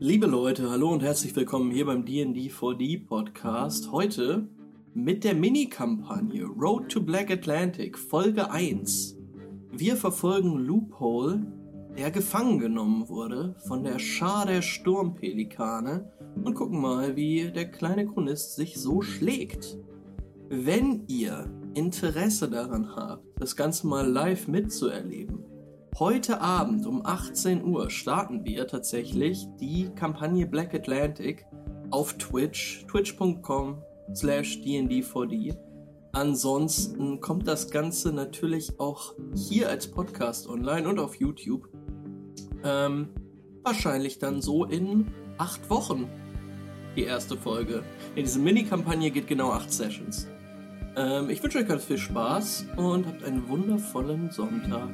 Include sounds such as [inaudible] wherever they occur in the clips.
Liebe Leute, hallo und herzlich willkommen hier beim D&D 4D Podcast. Heute mit der Mini-Kampagne Road to Black Atlantic Folge 1. Wir verfolgen Loophole, der gefangen genommen wurde von der Schar der Sturmpelikane und gucken mal, wie der kleine Chronist sich so schlägt. Wenn ihr Interesse daran habt, das Ganze mal live mitzuerleben, heute Abend um 18 Uhr starten wir tatsächlich die Kampagne Black Atlantic auf Twitch, twitch.com slash dnd4d. Ansonsten kommt das Ganze natürlich auch hier als Podcast online und auf YouTube. Ähm, wahrscheinlich dann so in acht Wochen die erste Folge. In diese Mini-Kampagne geht genau acht Sessions. Ähm, ich wünsche euch ganz viel Spaß und habt einen wundervollen Sonntag.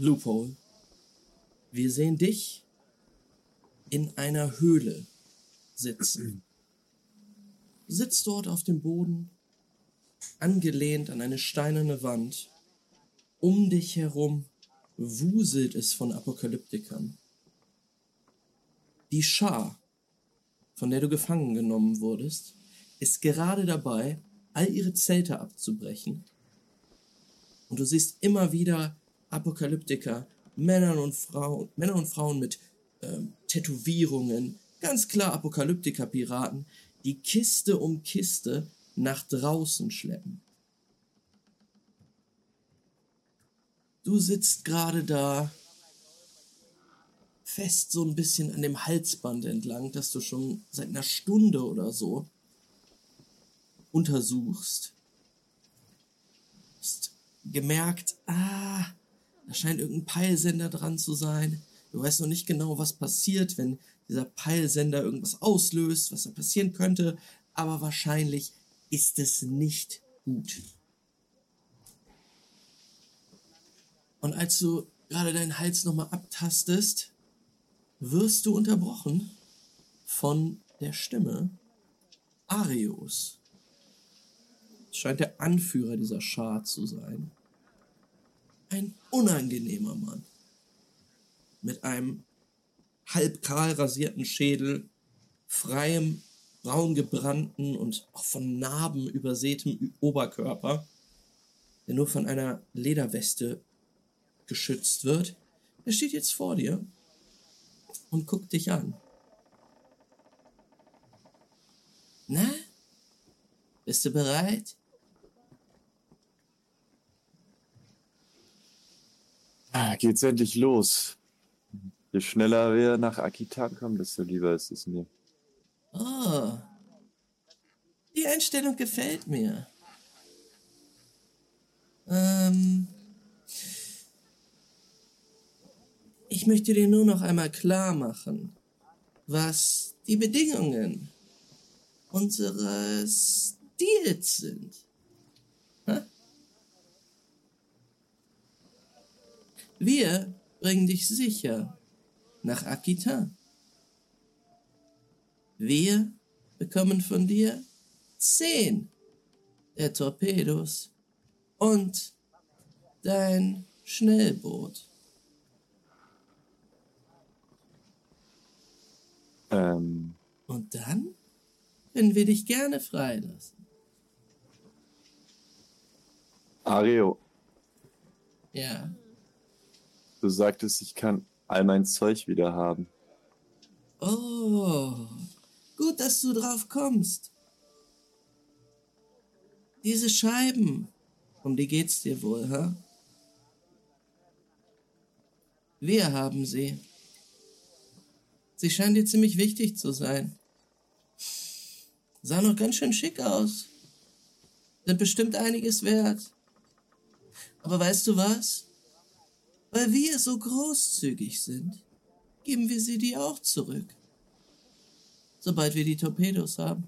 Loophole. Wir sehen dich in einer Höhle sitzen. Sitzt dort auf dem Boden, angelehnt an eine steinerne Wand. Um dich herum wuselt es von Apokalyptikern. Die Schar, von der du gefangen genommen wurdest, ist gerade dabei, all ihre Zelte abzubrechen. Und du siehst immer wieder Apokalyptiker, Männer und Frauen, Männer und Frauen mit ähm, Tätowierungen, ganz klar Apokalyptiker-Piraten, die Kiste um Kiste nach draußen schleppen. Du sitzt gerade da, fest so ein bisschen an dem Halsband entlang, das du schon seit einer Stunde oder so untersuchst. Hast gemerkt, ah, da scheint irgendein Peilsender dran zu sein. Du weißt noch nicht genau, was passiert, wenn dieser Peilsender irgendwas auslöst, was da passieren könnte, aber wahrscheinlich ist es nicht gut. Und als du gerade deinen Hals nochmal abtastest, wirst du unterbrochen von der Stimme Arios. Scheint der Anführer dieser Schar zu sein. Ein unangenehmer Mann. Mit einem halb kahl rasierten Schädel, freiem, braun gebrannten und auch von Narben übersätem Oberkörper, der nur von einer Lederweste geschützt wird. Er steht jetzt vor dir und guckt dich an. Na? Bist du bereit? Geht's endlich los. Je schneller wir nach Akitan kommen, desto lieber ist es mir. Oh. Die Einstellung gefällt mir. Ähm. Ich möchte dir nur noch einmal klar machen, was die Bedingungen unseres Deals sind. Wir bringen dich sicher nach Akita. Wir bekommen von dir zehn der Torpedos und dein Schnellboot. Ähm, Und dann können wir dich gerne freilassen. Ario, Ja. Du sagtest, ich kann all mein Zeug wieder haben. Oh, gut, dass du drauf kommst. Diese Scheiben, um die geht's dir wohl, ha? Wir haben sie. Sie scheinen dir ziemlich wichtig zu sein. Sah noch ganz schön schick aus. Sind bestimmt einiges wert. Aber weißt du was? Weil wir so großzügig sind, geben wir sie dir auch zurück. Sobald wir die Torpedos haben.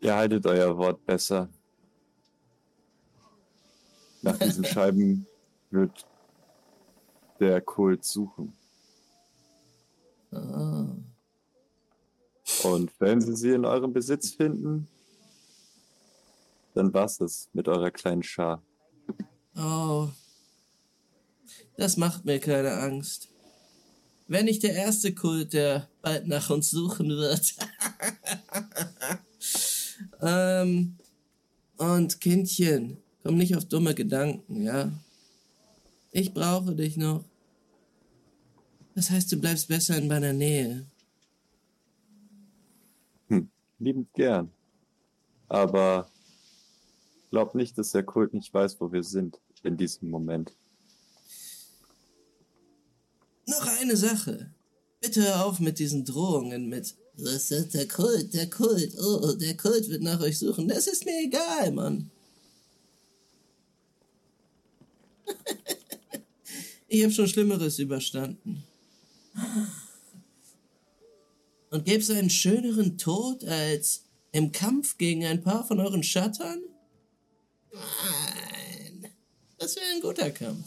Ihr haltet euer Wort besser. Nach diesen [laughs] Scheiben wird der Kult suchen. Ah. Und wenn sie sie in eurem Besitz finden, dann war's es mit eurer kleinen Schar. Oh, das macht mir keine Angst. Wenn nicht der erste Kult, der bald nach uns suchen wird. [laughs] ähm, und Kindchen, komm nicht auf dumme Gedanken, ja? Ich brauche dich noch. Das heißt, du bleibst besser in meiner Nähe. Hm, liebend gern. Aber glaub nicht, dass der Kult nicht weiß, wo wir sind in diesem Moment. Noch eine Sache. Bitte hör auf mit diesen Drohungen mit Was ist der Kult, der Kult, oh, der Kult wird nach euch suchen. Das ist mir egal, Mann. [laughs] ich habe schon Schlimmeres überstanden. Und gäbe es einen schöneren Tod als im Kampf gegen ein paar von euren Schattern? Nein. Das wäre ein guter Kampf.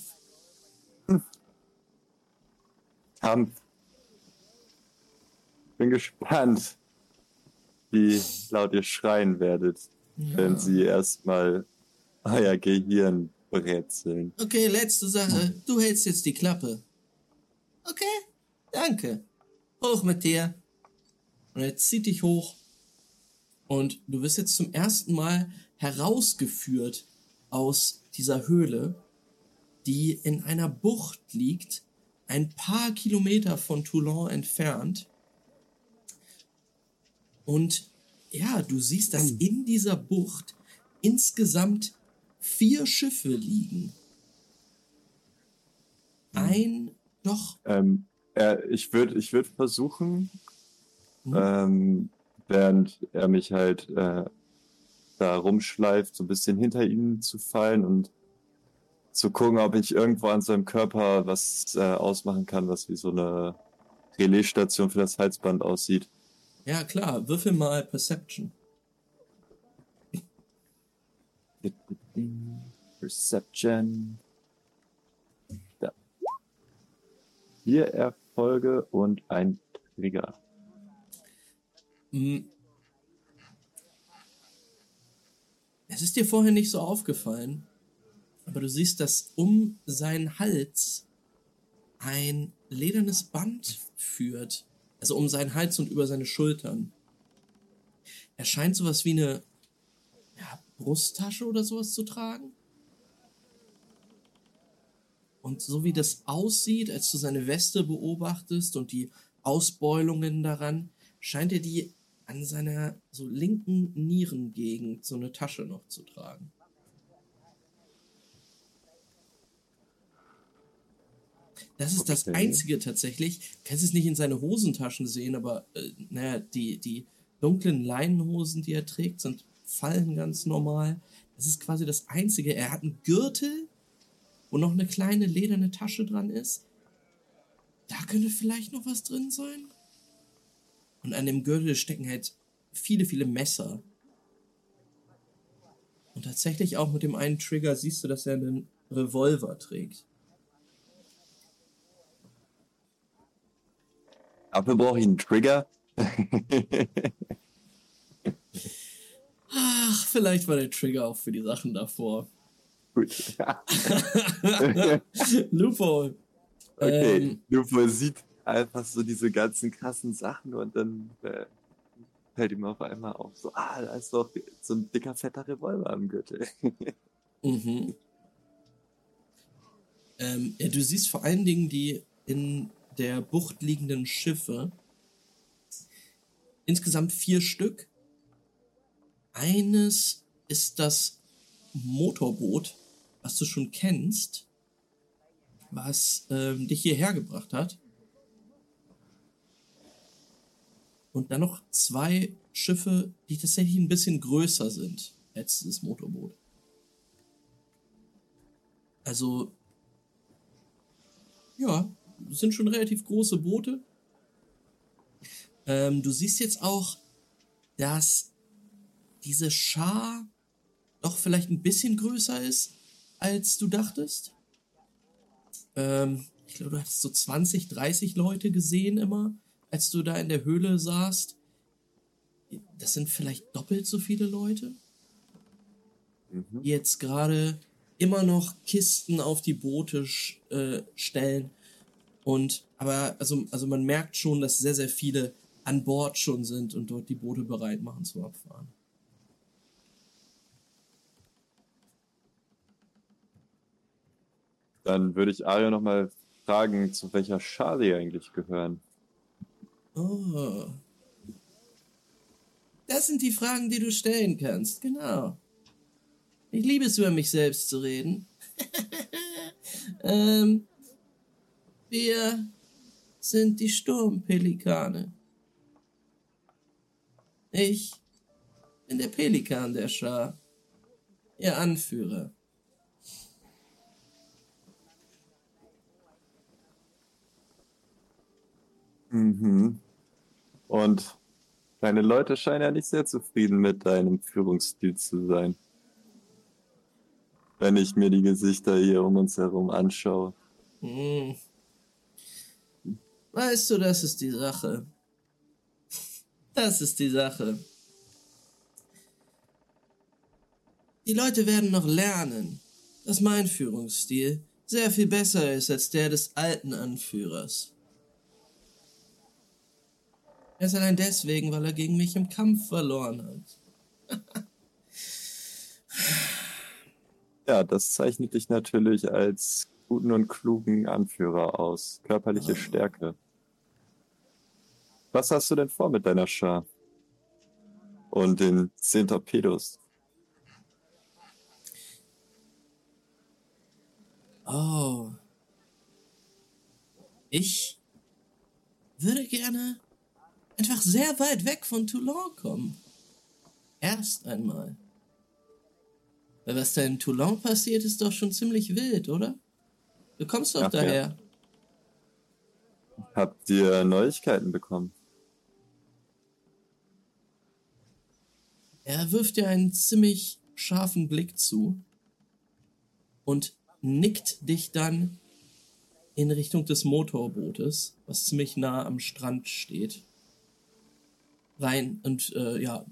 Kampf. Bin gespannt, wie laut ihr schreien werdet, Ja. wenn sie erstmal euer Gehirn brezeln. Okay, letzte Sache. Du hältst jetzt die Klappe. Okay, danke. Hoch mit dir. Und er zieht dich hoch. Und du wirst jetzt zum ersten Mal herausgeführt aus dieser Höhle, die in einer Bucht liegt, ein paar Kilometer von Toulon entfernt. Und ja, du siehst, dass in dieser Bucht insgesamt vier Schiffe liegen. Ein doch Ähm, er, ich würde ich würd versuchen, Mhm. ähm, während er mich halt äh, da rumschleift, so ein bisschen hinter ihm zu fallen und zu gucken, ob ich irgendwo an seinem Körper was äh, ausmachen kann, was wie so eine Relaisstation für das Halsband aussieht. Ja, klar. Würfel mal Perception. Perception. Da. Vier Erfolge und ein Trigger. Hm. Es ist dir vorher nicht so aufgefallen, aber du siehst, dass um seinen Hals ein ledernes Band führt. Also um seinen Hals und über seine Schultern. Er scheint sowas wie eine ja, Brusttasche oder sowas zu tragen. Und so wie das aussieht, als du seine Weste beobachtest und die Ausbeulungen daran, scheint er die an seiner so linken Nierengegend so eine Tasche noch zu tragen. Das ist das. Einzige tatsächlich. Du kannst es nicht in seine Hosentaschen sehen, aber äh, naja, die, die dunklen Leinenhosen, die er trägt, sind fallen ganz normal. Das ist quasi das Einzige. Er hat einen Gürtel, wo noch eine kleine lederne Tasche dran ist. Da könnte vielleicht noch was drin sein. Und an dem Gürtel stecken halt viele, viele Messer. Und tatsächlich auch mit dem einen Trigger siehst du, dass er einen Revolver trägt. Dafür brauche ich einen Trigger. Ach, vielleicht war der Trigger auch für die Sachen davor. Gut. [laughs] Loophole. Okay, Ähm. Lupo sieht einfach so diese ganzen krassen Sachen und dann äh, fällt ihm auf einmal auf, so, ah, da ist doch so ein dicker, fetter Revolver am Gürtel. [laughs] Mhm. Ähm, ja, du siehst vor allen Dingen die in der Bucht liegenden Schiffe. Insgesamt vier Stück. Eines ist das Motorboot, was du schon kennst, was ähm, dich hierher gebracht hat. Und dann noch zwei Schiffe, die tatsächlich ein bisschen größer sind als das Motorboot. Also, ja, sind schon relativ große Boote. Ähm, du siehst jetzt auch, dass diese Schar doch vielleicht ein bisschen größer ist, als du dachtest. Ähm, ich glaube, du hattest so 20, 30 Leute gesehen immer, als du da in der Höhle saßt. das sind vielleicht doppelt so viele Leute, Mhm. die jetzt gerade immer noch Kisten auf die Boote äh, stellen. Und aber also, also man merkt schon, dass sehr, sehr viele an Bord schon sind und dort die Boote bereit machen zum Abfahren. Dann würde ich Ario nochmal fragen, zu welcher Schar sie eigentlich gehören. Oh. Das sind die Fragen, die du stellen kannst, genau. Ich liebe es, über mich selbst zu reden. [laughs] ähm, wir sind die Sturmpelikane. Ich bin der Pelikan der Schar, ihr Anführer. Mhm. Und deine Leute scheinen ja nicht sehr zufrieden mit deinem Führungsstil zu sein. Wenn ich mir die Gesichter hier um uns herum anschaue. Hm. Weißt du, das ist die Sache. Das ist die Sache. Die Leute werden noch lernen, dass mein Führungsstil sehr viel besser ist als der des alten Anführers. Er ist allein deswegen, weil er gegen mich im Kampf verloren hat. Ja, das zeichnet dich natürlich als guten und klugen Anführer aus. Körperliche Stärke. Was hast du denn vor mit deiner Schar? Und den zehn Torpedos? Oh. Ich würde gerne einfach sehr weit weg von Toulon kommen. Erst einmal. Weil was da in Toulon passiert, ist doch schon ziemlich wild, oder? Du kommst doch Ach ja. daher. Habt ihr Neuigkeiten bekommen? Er wirft dir einen ziemlich scharfen Blick zu und nickt dich dann in Richtung des Motorbootes, was ziemlich nah am Strand steht. Rein und äh, ja,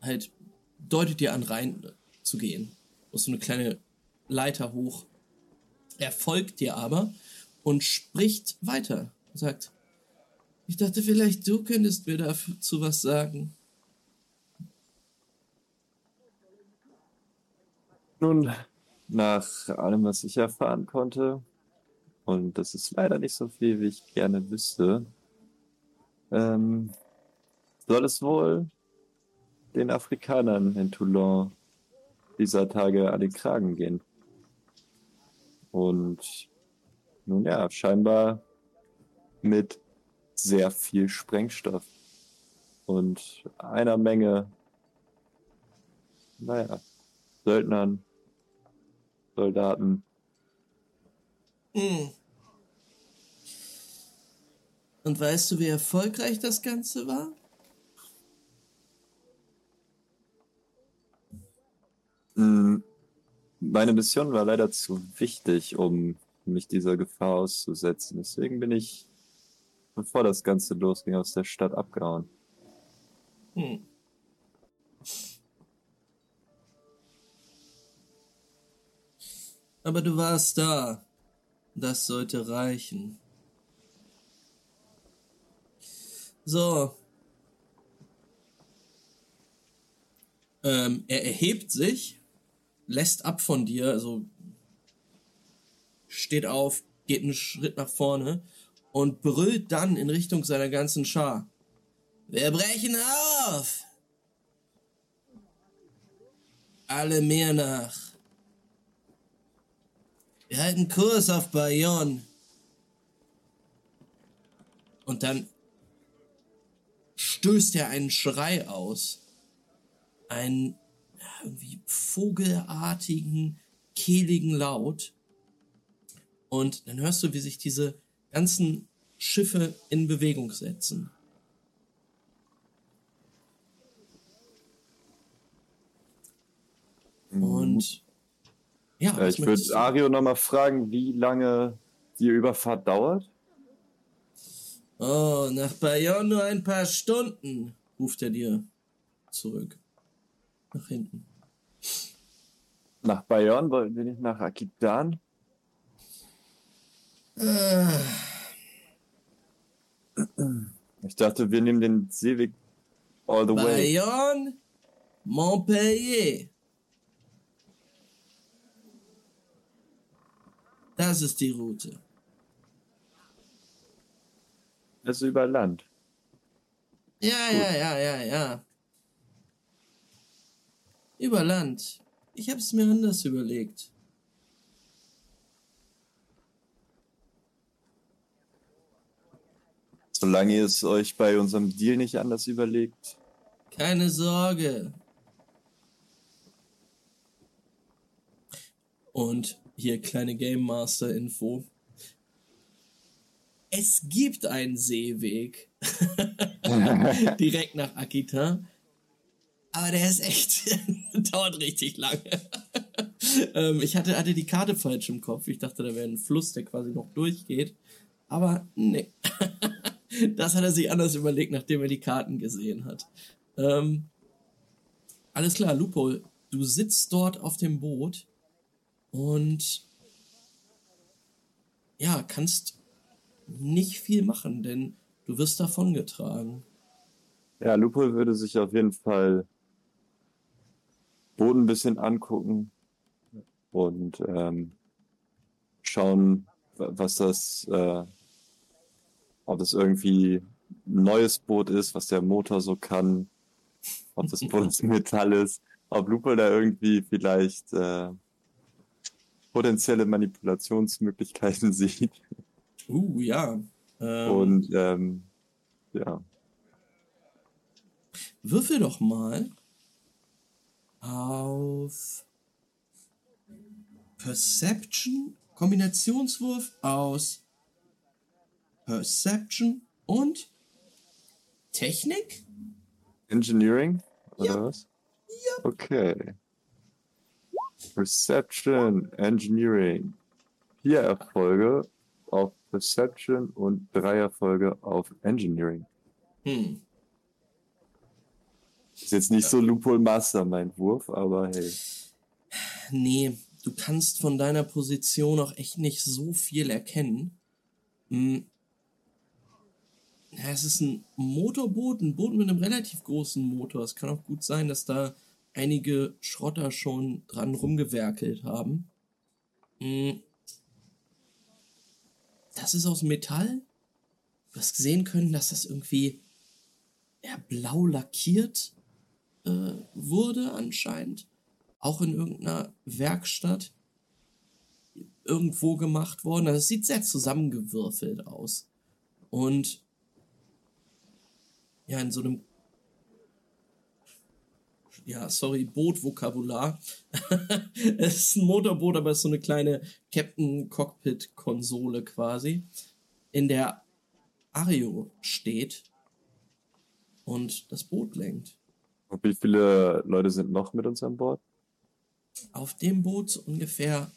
halt deutet dir an, rein zu gehen. Musst so eine kleine Leiter hoch. Er folgt dir aber und spricht weiter. Sagt, ich dachte vielleicht du könntest mir dazu was sagen. Nun, nach allem, was ich erfahren konnte, und das ist leider nicht so viel, wie ich gerne wüsste, ähm, soll es wohl den Afrikanern in Toulon dieser Tage an den Kragen gehen. Und nun ja, scheinbar mit sehr viel Sprengstoff und einer Menge, naja, Söldnern, Soldaten. Hm. Und weißt du, wie erfolgreich das Ganze war? Meine Mission war leider zu wichtig, um mich dieser Gefahr auszusetzen. Deswegen bin ich, bevor das Ganze losging, aus der Stadt abgehauen. Hm. Aber du warst da. Das sollte reichen. So. Ähm, er erhebt sich, lässt ab von dir, also steht auf, geht einen Schritt nach vorne und brüllt dann in Richtung seiner ganzen Schar. Wir brechen auf! Alle mir nach. Wir halten Kurs auf Bayonne. Und dann stößt er einen Schrei aus. Einen vogelartigen, kehligen Laut. Und dann hörst du, wie sich diese ganzen Schiffe in Bewegung setzen. Und ja, Ja, ich würde? Ario nochmal fragen, wie lange die Überfahrt dauert. Oh, nach Bayonne nur ein paar Stunden, ruft er dir zurück. Nach hinten. Nach Bayern wollten wir nicht nach Akitan? Ich dachte, wir nehmen den Seeweg all the way. Bayonne, Montpellier. Das ist die Route. Also über Land. Ja, ja, ja, ja, ja. Über Land. Ich hab's mir anders überlegt. Solange ihr es euch bei unserem Deal nicht anders überlegt. Keine Sorge. Und hier kleine Game Master Info. Es gibt einen Seeweg [laughs] [laughs] direkt nach Akita. Aber der ist echt, [laughs] dauert richtig lange. [laughs] ähm, ich hatte, hatte die Karte falsch im Kopf. Ich dachte, da wäre ein Fluss, der quasi noch durchgeht. Aber nee. [laughs] das hat er sich anders überlegt, nachdem er die Karten gesehen hat. Ähm, alles klar, Lupo, du sitzt dort auf dem Boot und ja, kannst nicht viel machen, denn du wirst davongetragen. Ja, Lupo würde sich auf jeden Fall Boden ein bisschen angucken und ähm, schauen, wa- was das, äh, ob das irgendwie ein neues Boot ist, was der Motor so kann, ob das Boot [laughs] aus Metall ist, ob Lupo da irgendwie vielleicht äh, potenzielle Manipulationsmöglichkeiten [laughs] sieht. Uh, ja. Ähm, Und ähm, ja, Würfel doch mal auf Perception, Kombinationswurf aus Perception und Technik? Engineering? Oder Ja. was? Ja. Okay. Perception, Engineering. Vier Erfolge auf Perception und drei Erfolge auf Engineering. Hm. Ist jetzt nicht so Loophole Master mein Wurf, aber hey. Nee, du kannst von deiner Position auch echt nicht so viel erkennen. Hm. Ja, es ist ein Motorboot, ein Boot mit einem relativ großen Motor. Es kann auch gut sein, dass da einige Schrotter schon dran rumgewerkelt haben. Hm. Das ist aus Metall. Du hast sehen können, dass das irgendwie ja, blau lackiert äh, wurde anscheinend auch in irgendeiner Werkstatt irgendwo gemacht worden. Also es sieht sehr zusammengewürfelt aus. Und ja, in so einem ja, sorry, Bootvokabular. [laughs] es ist ein Motorboot, aber es ist so eine kleine Captain-Cockpit-Konsole quasi, in der Ario steht und das Boot lenkt. Und wie viele Leute sind noch mit uns an Bord? auf dem Boot ungefähr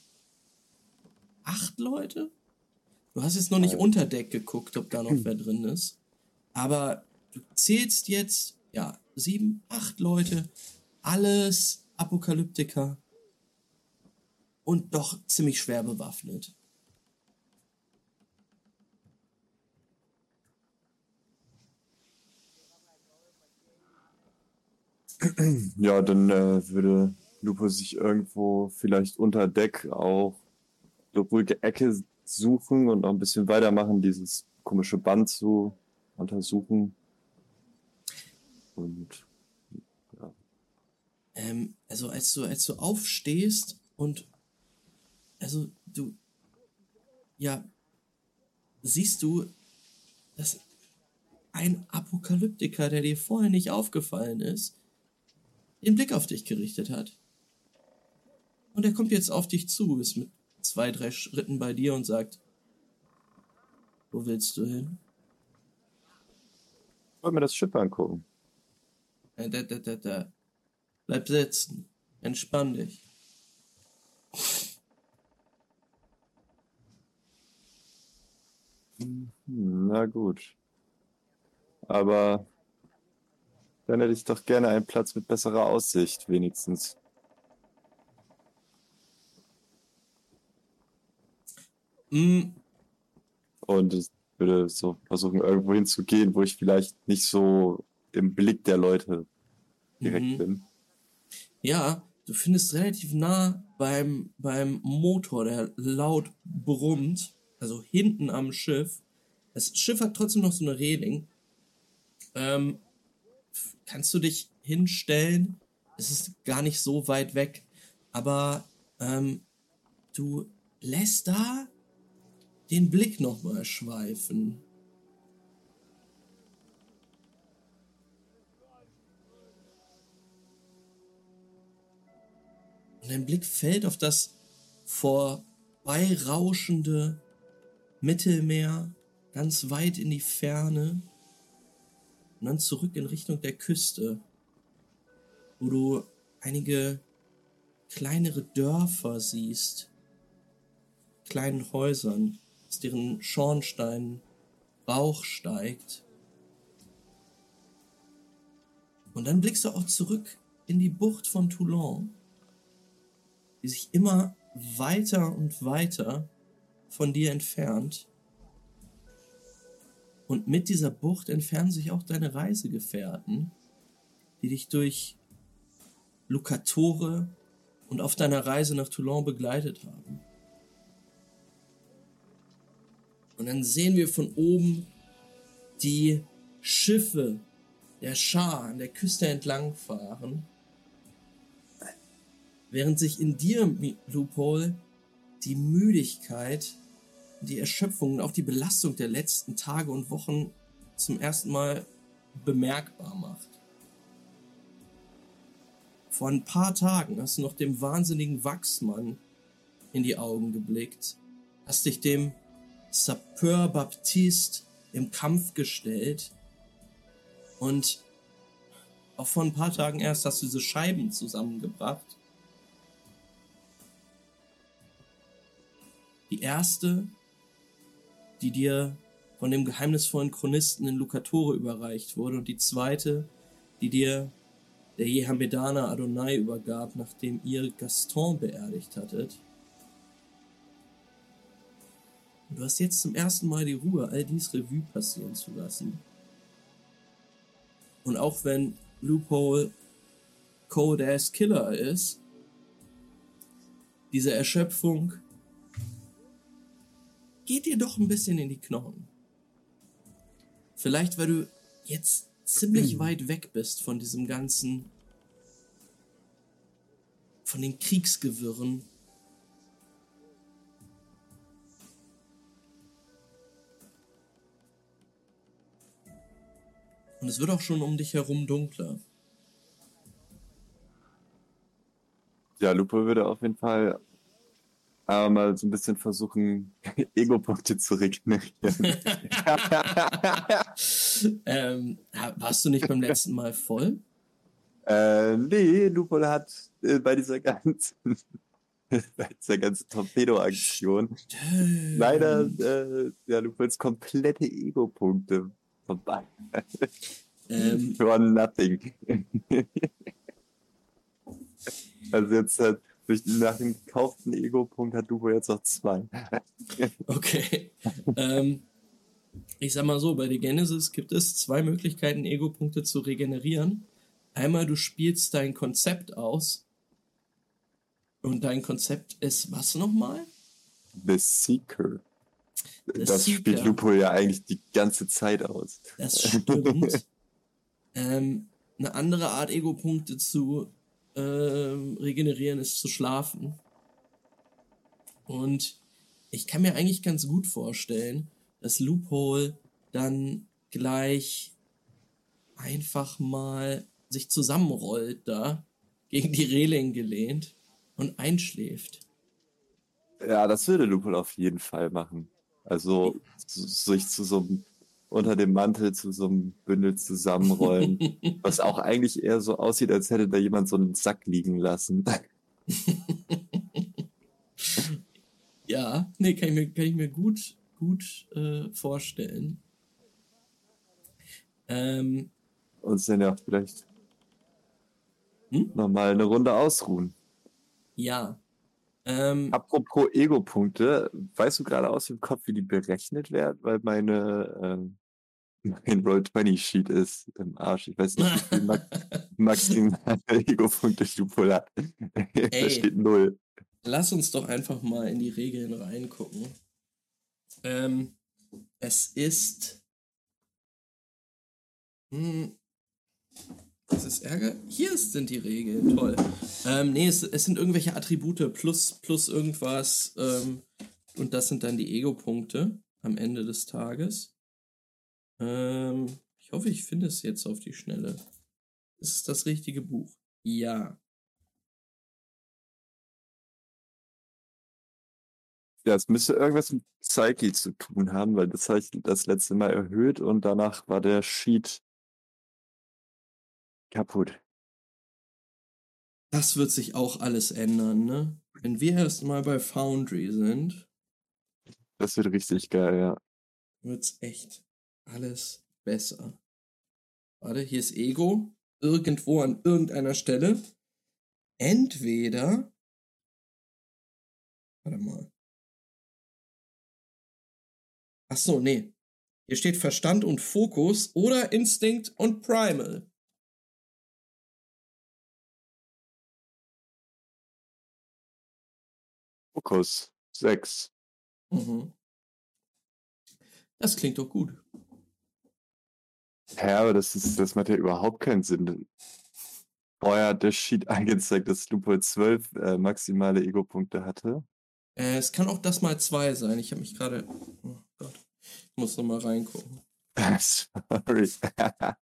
acht Leute. Du hast jetzt noch nicht unter Deck geguckt, ob da noch wer drin ist. Aber du zählst jetzt, ja, sieben, acht Leute. Alles Apokalyptiker. Und doch ziemlich schwer bewaffnet. Ja, dann äh, würde Lupo sich irgendwo vielleicht unter Deck auch eine ruhige Ecke suchen und noch ein bisschen weitermachen, dieses komische Band zu untersuchen. Und Ähm, also als du, als du aufstehst und also du ja siehst du, dass ein Apokalyptiker, der dir vorher nicht aufgefallen ist, den Blick auf dich gerichtet hat. Und er kommt jetzt auf dich zu, ist mit zwei, drei Schritten bei dir und sagt, wo willst du hin? ich wollte mir das Schiff angucken. Da, da, da, da. Bleib sitzen. Entspann dich. Hm, Na gut. Aber Dann hätte ich doch gerne einen Platz mit besserer Aussicht, wenigstens. Mm, Und ich würde so versuchen, irgendwo hinzugehen, wo ich vielleicht nicht so im Blick der Leute direkt Mhm. bin. ja, du findest relativ nah beim, beim Motor, der laut brummt, also hinten am Schiff. Das Schiff hat trotzdem noch so eine Reling. Ähm, kannst du dich hinstellen? Es ist gar nicht so weit weg, aber ähm, du lässt da den Blick nochmal schweifen. Und dein Blick fällt auf das vorbeirauschende Mittelmeer, ganz weit in die Ferne und dann zurück in Richtung der Küste, wo du einige kleinere Dörfer siehst, kleinen Häusern, aus deren Schornsteinen Rauch steigt. Und dann blickst du auch zurück in die Bucht von Toulon, die sich immer weiter und weiter von dir entfernt. Und mit dieser Bucht entfernen sich auch deine Reisegefährten, die dich durch Lucatore und auf deiner Reise nach Toulon begleitet haben. Und dann sehen wir von oben die Schiffe der Schar an der Küste entlang fahren, während sich in dir, Loophole, die Müdigkeit, die Erschöpfung und auch die Belastung der letzten Tage und Wochen zum ersten Mal bemerkbar macht. Vor ein paar Tagen hast du noch dem wahnsinnigen Wachsmann in die Augen geblickt, hast dich dem Sapeur Baptiste im Kampf gestellt und auch vor ein paar Tagen erst hast du diese Scheiben zusammengebracht. Die erste, die dir von dem geheimnisvollen Chronisten in Lucatore überreicht wurde und die zweite, die dir der Jehamedaner Adonai übergab, nachdem ihr Gaston beerdigt hattet. Und du hast jetzt zum ersten Mal die Ruhe, all dies Revue passieren zu lassen. Und auch wenn Loophole Cold Ass Killer ist, diese Erschöpfung geht dir doch ein bisschen in die Knochen. Vielleicht, weil du jetzt ziemlich [clears throat] weit weg bist von diesem ganzen, von den Kriegsgewirren. Und es wird auch schon um dich herum dunkler. Ja, Lupo würde auf jeden Fall aber mal so ein bisschen versuchen, [laughs] Ego-Punkte zu regenerieren. [laughs] ähm, warst du nicht beim letzten Mal voll? äh, nee, Lupo hat äh, bei dieser ganzen, [laughs] bei dieser ganzen Torpedo-Aktion leider äh, ja, Lupols komplette Ego-Punkte vorbei. Ähm, For nothing. also jetzt hat durch, nach dem gekauften Ego-Punkt hat Lupo jetzt noch zwei. [laughs] Okay. ähm, ich sag mal so, bei der Genesis gibt es zwei Möglichkeiten, Ego-Punkte zu regenerieren. Einmal du spielst dein Konzept aus. Und dein Konzept ist was nochmal? The Seeker. The das Seeker. spielt Lupo ja eigentlich die ganze Zeit aus. Das stimmt. [laughs] ähm, eine andere Art, Ego-Punkte zu ähm, regenerieren, ist zu schlafen. Und ich kann mir eigentlich ganz gut vorstellen, dass Loophole dann gleich einfach mal sich zusammenrollt da, gegen die Reling gelehnt und einschläft. Ja, das würde Lupo auf jeden Fall machen. Also so- sich zu so einem, unter dem Mantel zu so einem Bündel zusammenrollen, [laughs] was auch eigentlich eher so aussieht, als hätte da jemand so einen Sack liegen lassen. [laughs] Ja, nee, kann ich mir, kann ich mir gut, gut äh, vorstellen. Ähm, uns dann ja vielleicht Hm? nochmal eine Runde ausruhen. Ja. Ähm, Apropos Ego-Punkte, weißt du gerade aus dem Kopf, wie die berechnet werden? Weil meine, ähm, mein Roll-20-Sheet ist im Arsch. Ich weiß nicht, wie viel Max [laughs] maximale [laughs] Ego-Punkte Lupol hat. da steht null. Lass uns doch einfach mal in die Regeln reingucken. Ähm, es ist. Hm, das ist Ärger. Hier sind die Regeln, toll. Ähm, nee, es, es sind irgendwelche Attribute plus, plus irgendwas. Ähm, und das sind dann die Ego-Punkte am Ende des Tages. Ähm, ich hoffe, ich finde es jetzt auf die Schnelle. Ist es das richtige Buch? Ja. Ja, es müsste irgendwas mit Psyche zu tun haben, weil das habe ich das letzte Mal erhöht und danach war der Sheet kaputt. Das wird sich auch alles ändern, ne? Wenn wir erstmal bei Foundry sind, Das wird richtig geil, ja. wird's echt alles besser. Warte, hier ist Ego. Irgendwo an irgendeiner Stelle. Entweder. Warte mal. Ach so, nee. Hier steht Verstand und Fokus oder Instinkt und Primal. Fokus 6. Mhm. Das klingt doch gut. Ja, aber das, ist, das macht ja überhaupt keinen Sinn. Vorher hat der Sheet [laughs] angezeigt, dass Lupo 12 äh, maximale Ego-Punkte hatte. Äh, es kann auch das mal zwei sein. Ich habe mich gerade. Oh Gott. Ich muss noch mal reingucken. [laughs] Sorry. [laughs]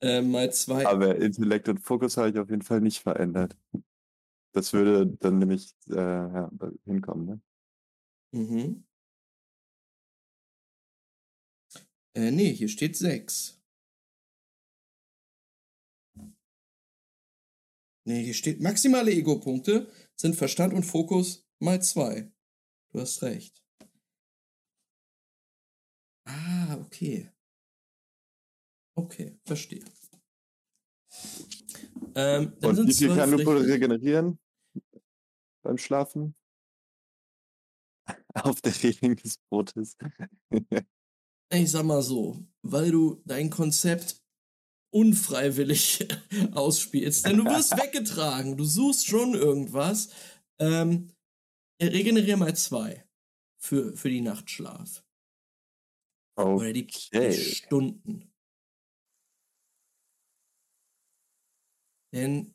Äh, mal zwei. aber Intellekt und Fokus habe ich auf jeden Fall nicht verändert. Das würde dann nämlich äh, ja, hinkommen, ne? Mhm. Äh, nee, hier steht sechs. Nee, hier steht maximale Ego-Punkte sind Verstand und Fokus mal zwei. Du hast recht. Ah, okay. Okay, verstehe. Ähm, dann Und wie viel kann Lupo regenerieren beim Schlafen? [laughs] Auf der Reling des Brotes. [laughs] Ich sag mal so, weil du dein Konzept unfreiwillig [laughs] ausspielst, denn du wirst [laughs] weggetragen, du suchst schon irgendwas. Ähm, regenerier mal zwei für, für die Nachtschlaf. Oder die, die Okay. Stunden. Denn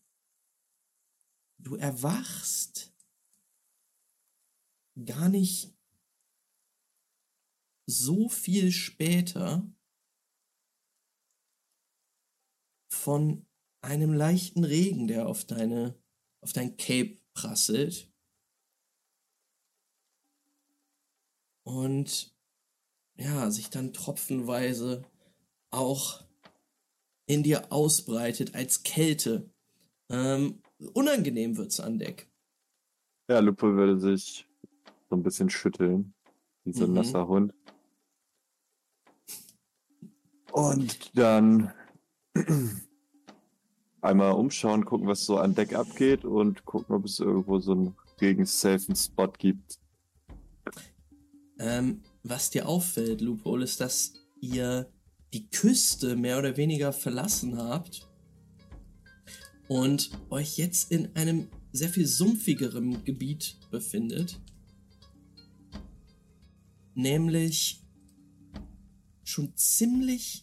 du erwachst gar nicht so viel später von einem leichten Regen, der auf deine, auf dein Cape prasselt. Und ja, sich dann tropfenweise auch in dir ausbreitet als Kälte. Ähm, unangenehm wird's an Deck. Ja, Lupo würde sich so ein bisschen schütteln. Wie so ein Mhm. nasser Hund. Und dann [clears throat] einmal umschauen, gucken, was so an Deck abgeht und gucken, ob es irgendwo so einen regensafen Spot gibt. Ähm, was dir auffällt, Loophole, ist, dass ihr die Küste mehr oder weniger verlassen habt und euch jetzt in einem sehr viel sumpfigeren Gebiet befindet. Nämlich schon ziemlich.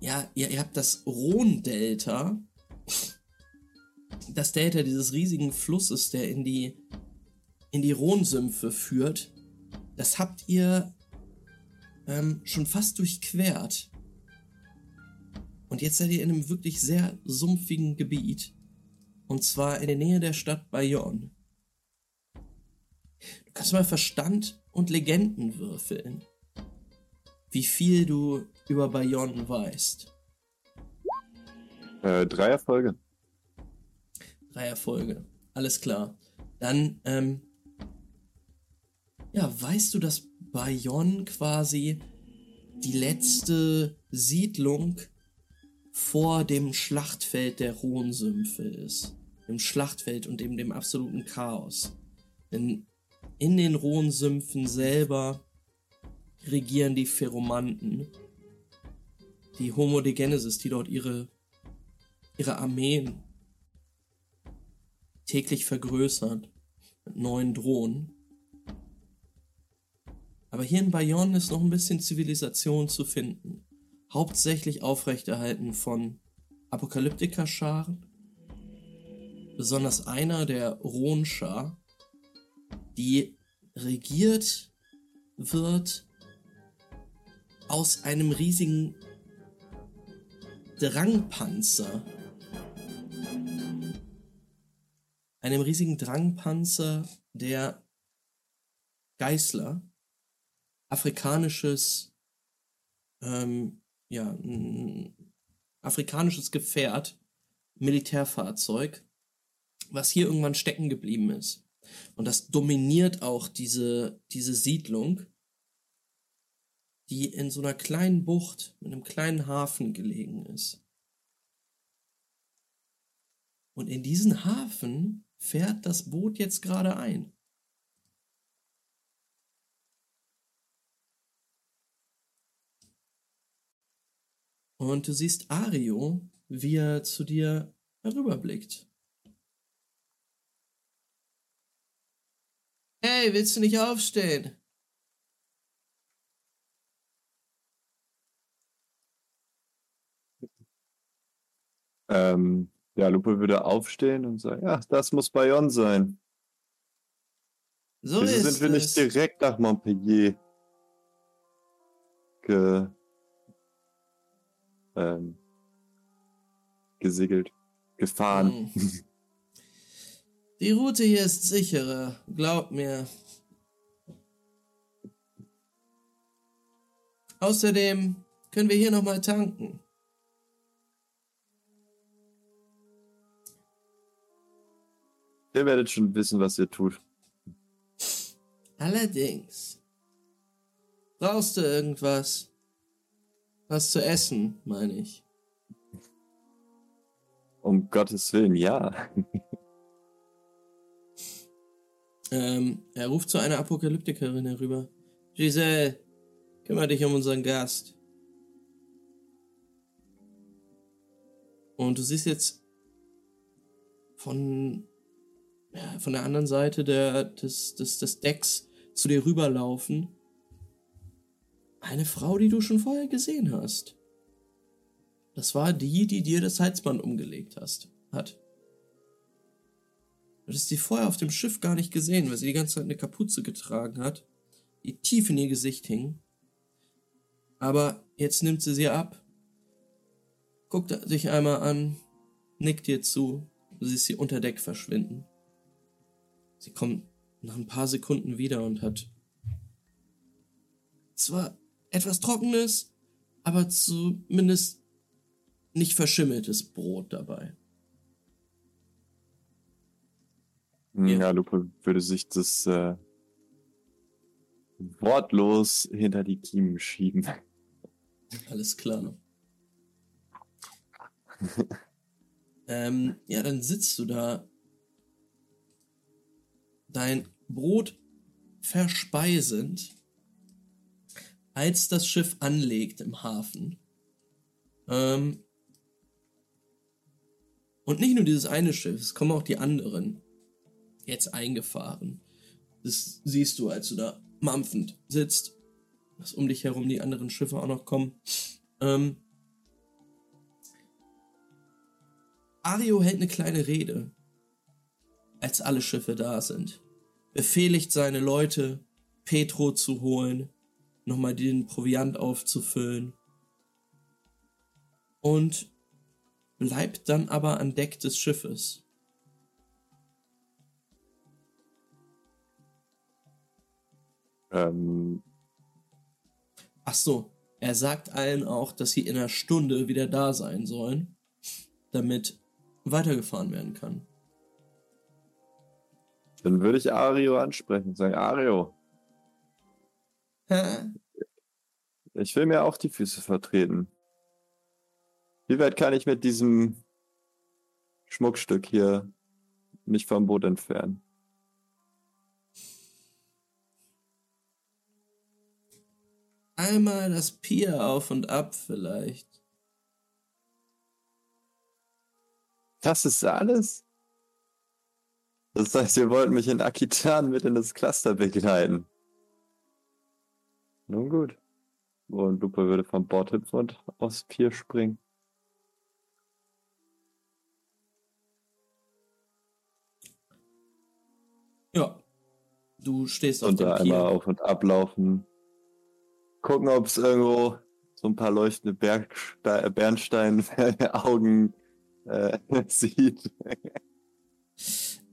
Ja, ihr, ihr habt das Rhone-Delta. Das Delta dieses riesigen Flusses, der in die in die Rhonsümpfe führt, das habt ihr ähm, schon fast durchquert. Und jetzt seid ihr in einem wirklich sehr sumpfigen Gebiet. Und zwar in der Nähe der Stadt Bayonne. Du kannst mal Verstand und Legenden würfeln. Wie viel du über Bayonne weißt. Äh, drei Erfolge. Drei Erfolge. Alles klar. Dann, ähm, ja, weißt du, dass Bayonne quasi die letzte Siedlung vor dem Schlachtfeld der Rhonsümpfe ist. Dem Schlachtfeld und eben dem absoluten Chaos. Denn in den Rhonsümpfen selber regieren die Pheromanten, die Homo de Genesis, die dort ihre, ihre Armeen täglich vergrößern mit neuen Drohnen. Aber hier in Bayonne ist noch ein bisschen Zivilisation zu finden. Hauptsächlich aufrechterhalten von Apokalyptikerscharen. Besonders einer der Ronschar, die regiert wird aus einem riesigen Drangpanzer. Einem riesigen Drangpanzer der Geißler afrikanisches, ähm, ja, afrikanisches Gefährt, Militärfahrzeug, was hier irgendwann stecken geblieben ist. Und das dominiert auch diese, diese Siedlung, die in so einer kleinen Bucht mit einem kleinen Hafen gelegen ist. Und in diesen Hafen fährt das Boot jetzt gerade ein. Und du siehst Ario, wie er zu dir herüberblickt. Hey, willst du nicht aufstehen? Ähm, ja, Lupe würde aufstehen und sagen, ja, das muss Bayonne sein. So Wieso sind wir nicht es. direkt nach Montpellier ge ähm, gesegelt, gefahren? Hm. [laughs] Die Route hier ist sicherer, glaub mir. Außerdem können wir hier nochmal tanken. Ihr werdet schon wissen, was ihr tut. Allerdings. Brauchst du irgendwas? Was zu essen, meine ich. Um Gottes Willen, ja. Ähm, er ruft zu einer Apokalyptikerin herüber. Giselle, kümmere dich um unseren Gast. Und du siehst jetzt von, von der anderen Seite der, des, des, des Decks zu dir rüberlaufen. Eine Frau, die du schon vorher gesehen hast. Das war die, die dir das Halsband umgelegt hast, hat. Du hast sie vorher auf dem Schiff gar nicht gesehen, weil sie die ganze Zeit eine Kapuze getragen hat, die tief in ihr Gesicht hing. Aber jetzt nimmt sie sie ab, guckt sich einmal an, nickt dir zu, du siehst sie unter Deck verschwinden. Sie kommt nach ein paar Sekunden wieder und hat zwar etwas Trockenes, aber zumindest nicht verschimmeltes Brot dabei. Ja, Ja. Lupe würde sich das äh, wortlos hinter die Kiemen schieben. [laughs] Alles klar. [laughs] ähm, ja, dann sitzt du da. Dein Brot verspeisend, als das Schiff anlegt im Hafen. Ähm, und nicht nur dieses eine Schiff, es kommen auch die anderen jetzt eingefahren. Das siehst du, als du da mampfend sitzt, dass um dich herum die anderen Schiffe auch noch kommen. Ähm, Ario hält eine kleine Rede, als alle Schiffe da sind. Befehligt seine Leute, Petro zu holen, nochmal den Proviant aufzufüllen. Und bleibt dann aber an Deck des Schiffes. Ähm, Ach so, er sagt allen auch, dass sie in einer Stunde wieder da sein sollen, damit weitergefahren werden kann. Dann würde ich Ario ansprechen und sagen, Ario, Hä? Ich will mir auch die Füße vertreten. Wie weit kann ich mit diesem Schmuckstück hier mich vom Boot entfernen? Einmal das Pier auf und ab vielleicht. Das ist alles? Das heißt, ihr wollt mich in Akitan mit in das Cluster begleiten. Nun gut. Und Lupe würde vom Bord hüpfen und aufs Pier springen. Ja. Du stehst auf Und dem da einmal auf und ablaufen. Gucken, ob es irgendwo so ein paar leuchtende Bergste Bernstein-Augen äh, [laughs] sieht.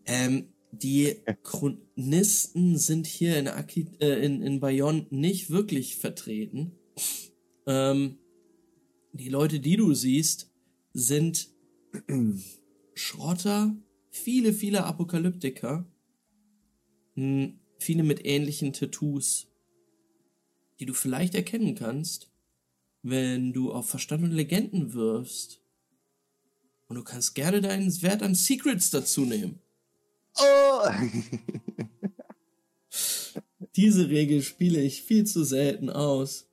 Ähm, die Chronisten sind hier in, Aki äh, in, in Bayonne nicht wirklich vertreten. Ähm, die Leute, die du siehst, sind [clears throat] Schrotter, viele, viele Apokalyptiker, hm, viele mit ähnlichen Tattoos, die du vielleicht erkennen kannst, wenn du auf Verstand und Legenden wirfst. Und du kannst gerne deinen Wert an Secrets dazu nehmen. Oh! [laughs] Diese Regel spiele ich viel zu selten aus.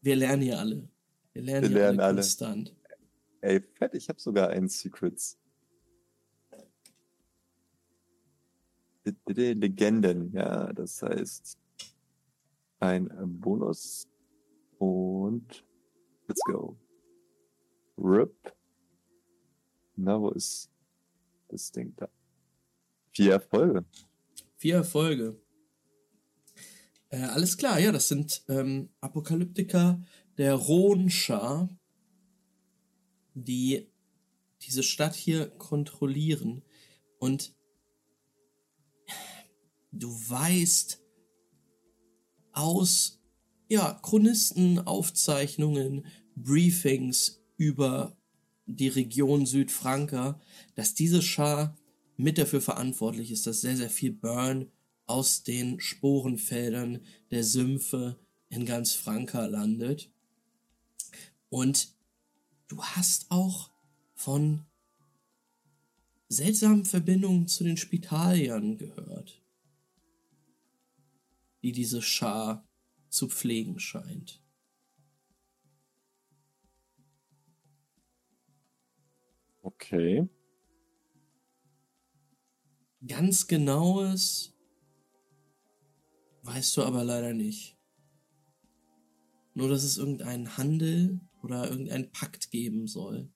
Wir lernen hier alle. Wir lernen Wir hier lernen alle alle. konstant. Ey, fett, ich habe sogar einen Secrets. Legenden, ja, das heißt ein Bonus und let's go. RIP. Na, wo ist das Ding da? Vier Erfolge. Vier Erfolge. Äh, alles klar, ja, das sind ähm, Apokalyptiker der Rhonschar, die diese Stadt hier kontrollieren. Und du weißt aus ja, Chronisten, Aufzeichnungen, Briefings über die Region Südfranka, dass diese Schar mit dafür verantwortlich ist, dass sehr, sehr viel Burn aus den Sporenfeldern der Sümpfe in ganz Franka landet. Und du hast auch von seltsamen Verbindungen zu den Spitaliern gehört, die diese Schar zu pflegen scheint. Okay. Ganz genaues weißt du aber leider nicht. Nur, dass es irgendeinen Handel oder irgendeinen Pakt geben soll.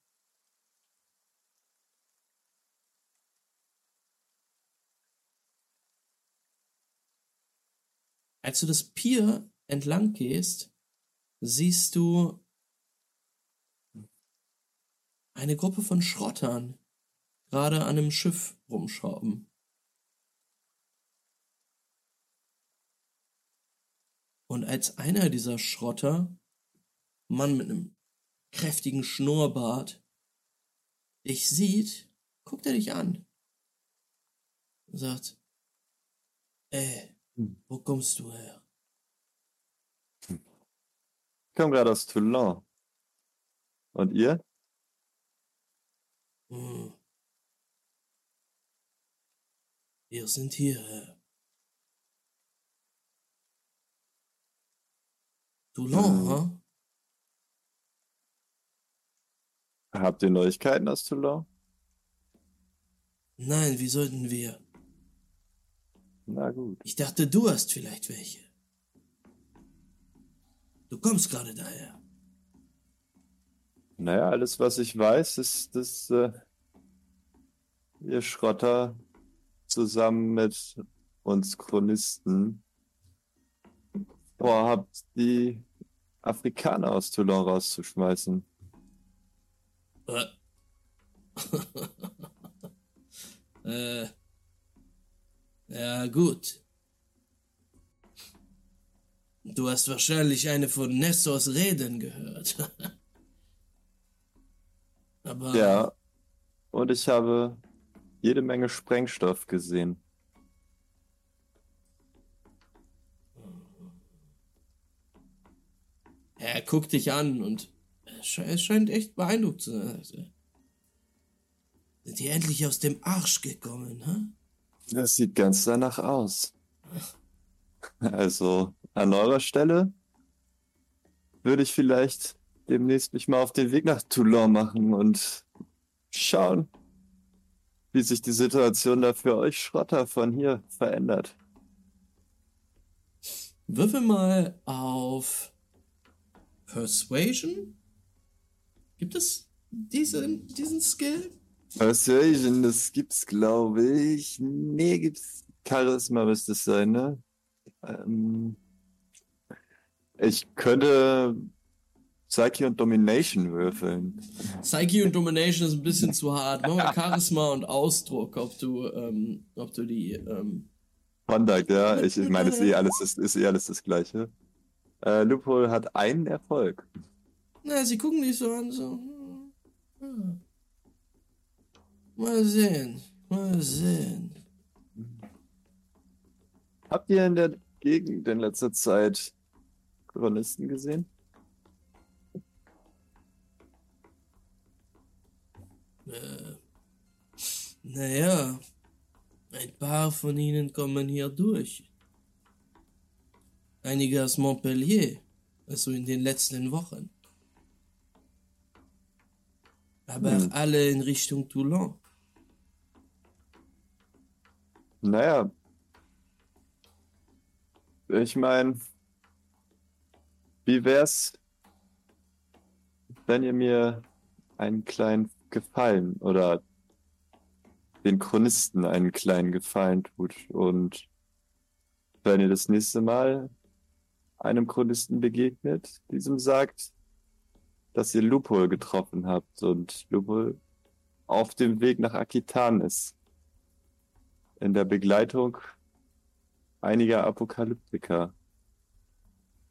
Als du das Pier entlang gehst, siehst du eine Gruppe von Schrottern gerade an einem Schiff rumschrauben. Und als einer dieser Schrotter, Mann mit einem kräftigen Schnurrbart, dich sieht, guckt er dich an und sagt, ey, wo kommst du her? Ich komme gerade aus Toulon. Und ihr? Hm. Wir sind hierher. Toulon, Mhm. ha? Habt ihr Neuigkeiten aus Toulon? Nein, wie sollten wir? Na gut. Ich dachte, du hast vielleicht welche. Du kommst gerade daher. Naja, alles, was ich weiß, ist, dass äh, ihr Schrotter zusammen mit uns Chronisten vorhabt, die Afrikaner aus Toulon rauszuschmeißen. Äh. [laughs] äh. Ja, gut. Du hast wahrscheinlich eine von Nessors Reden gehört. [laughs] Aber Ja. Und ich habe jede Menge Sprengstoff gesehen. Er guckt dich an und er scheint echt beeindruckt zu sein. Sind die endlich aus dem Arsch gekommen, hä? Das sieht ganz danach aus. Also, an eurer Stelle würde ich vielleicht demnächst mich mal auf den Weg nach Toulon machen und schauen, wie sich die Situation da für euch Schrotter von hier verändert. Würfel mal auf Persuasion. Gibt es diesen, diesen Skill? Persuasion, das gibt's, glaube ich. Nee, gibt's. Charisma müsste es sein, ne? Ähm, ich könnte Psyche und Domination würfeln. Psyche und Domination ist ein bisschen zu hart. Mach mal Charisma und Ausdruck, ob du, ähm, ob du die. Ähm Conduct, ja. Ich, meine, ist eh alles, ist, ist eh alles das Gleiche. Äh, Loophole hat einen Erfolg. Na, sie gucken dich so an, so. Hm. Mal sehen, mal sehen. Habt ihr in der Gegend in letzter Zeit Chronisten gesehen? Äh, naja, ein paar von ihnen kommen hier durch. Einige aus Montpellier, also in den letzten Wochen. Aber hm. alle in Richtung Toulon. Naja. Ich meine, wie wär's, wenn ihr mir einen kleinen Gefallen oder den Chronisten einen kleinen Gefallen tut und wenn ihr das nächste Mal einem Chronisten begegnet, diesem sagt, dass ihr Lupol getroffen habt und Lupol auf dem Weg nach Akitan ist. In der Begleitung einiger Apokalyptiker.